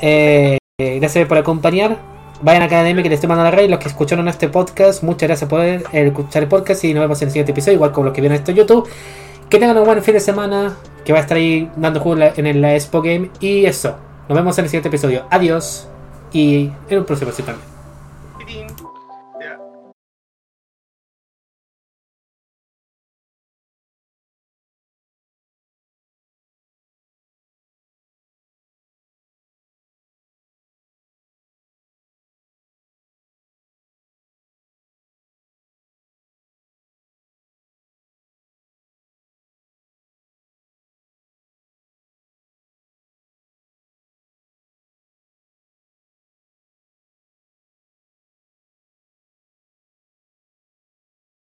Eh, gracias por acompañar. Vayan a Academia que les estoy mandando la red. Los que escucharon este podcast, muchas gracias por eh, escuchar el podcast y nos vemos en el siguiente episodio. Igual como los que vieron esto en YouTube. Que tengan un buen fin de semana. Que va a estar ahí dando juego en la- Expo Game. Y eso. Nos vemos en el siguiente episodio. Adiós. Y en un próximo episodio.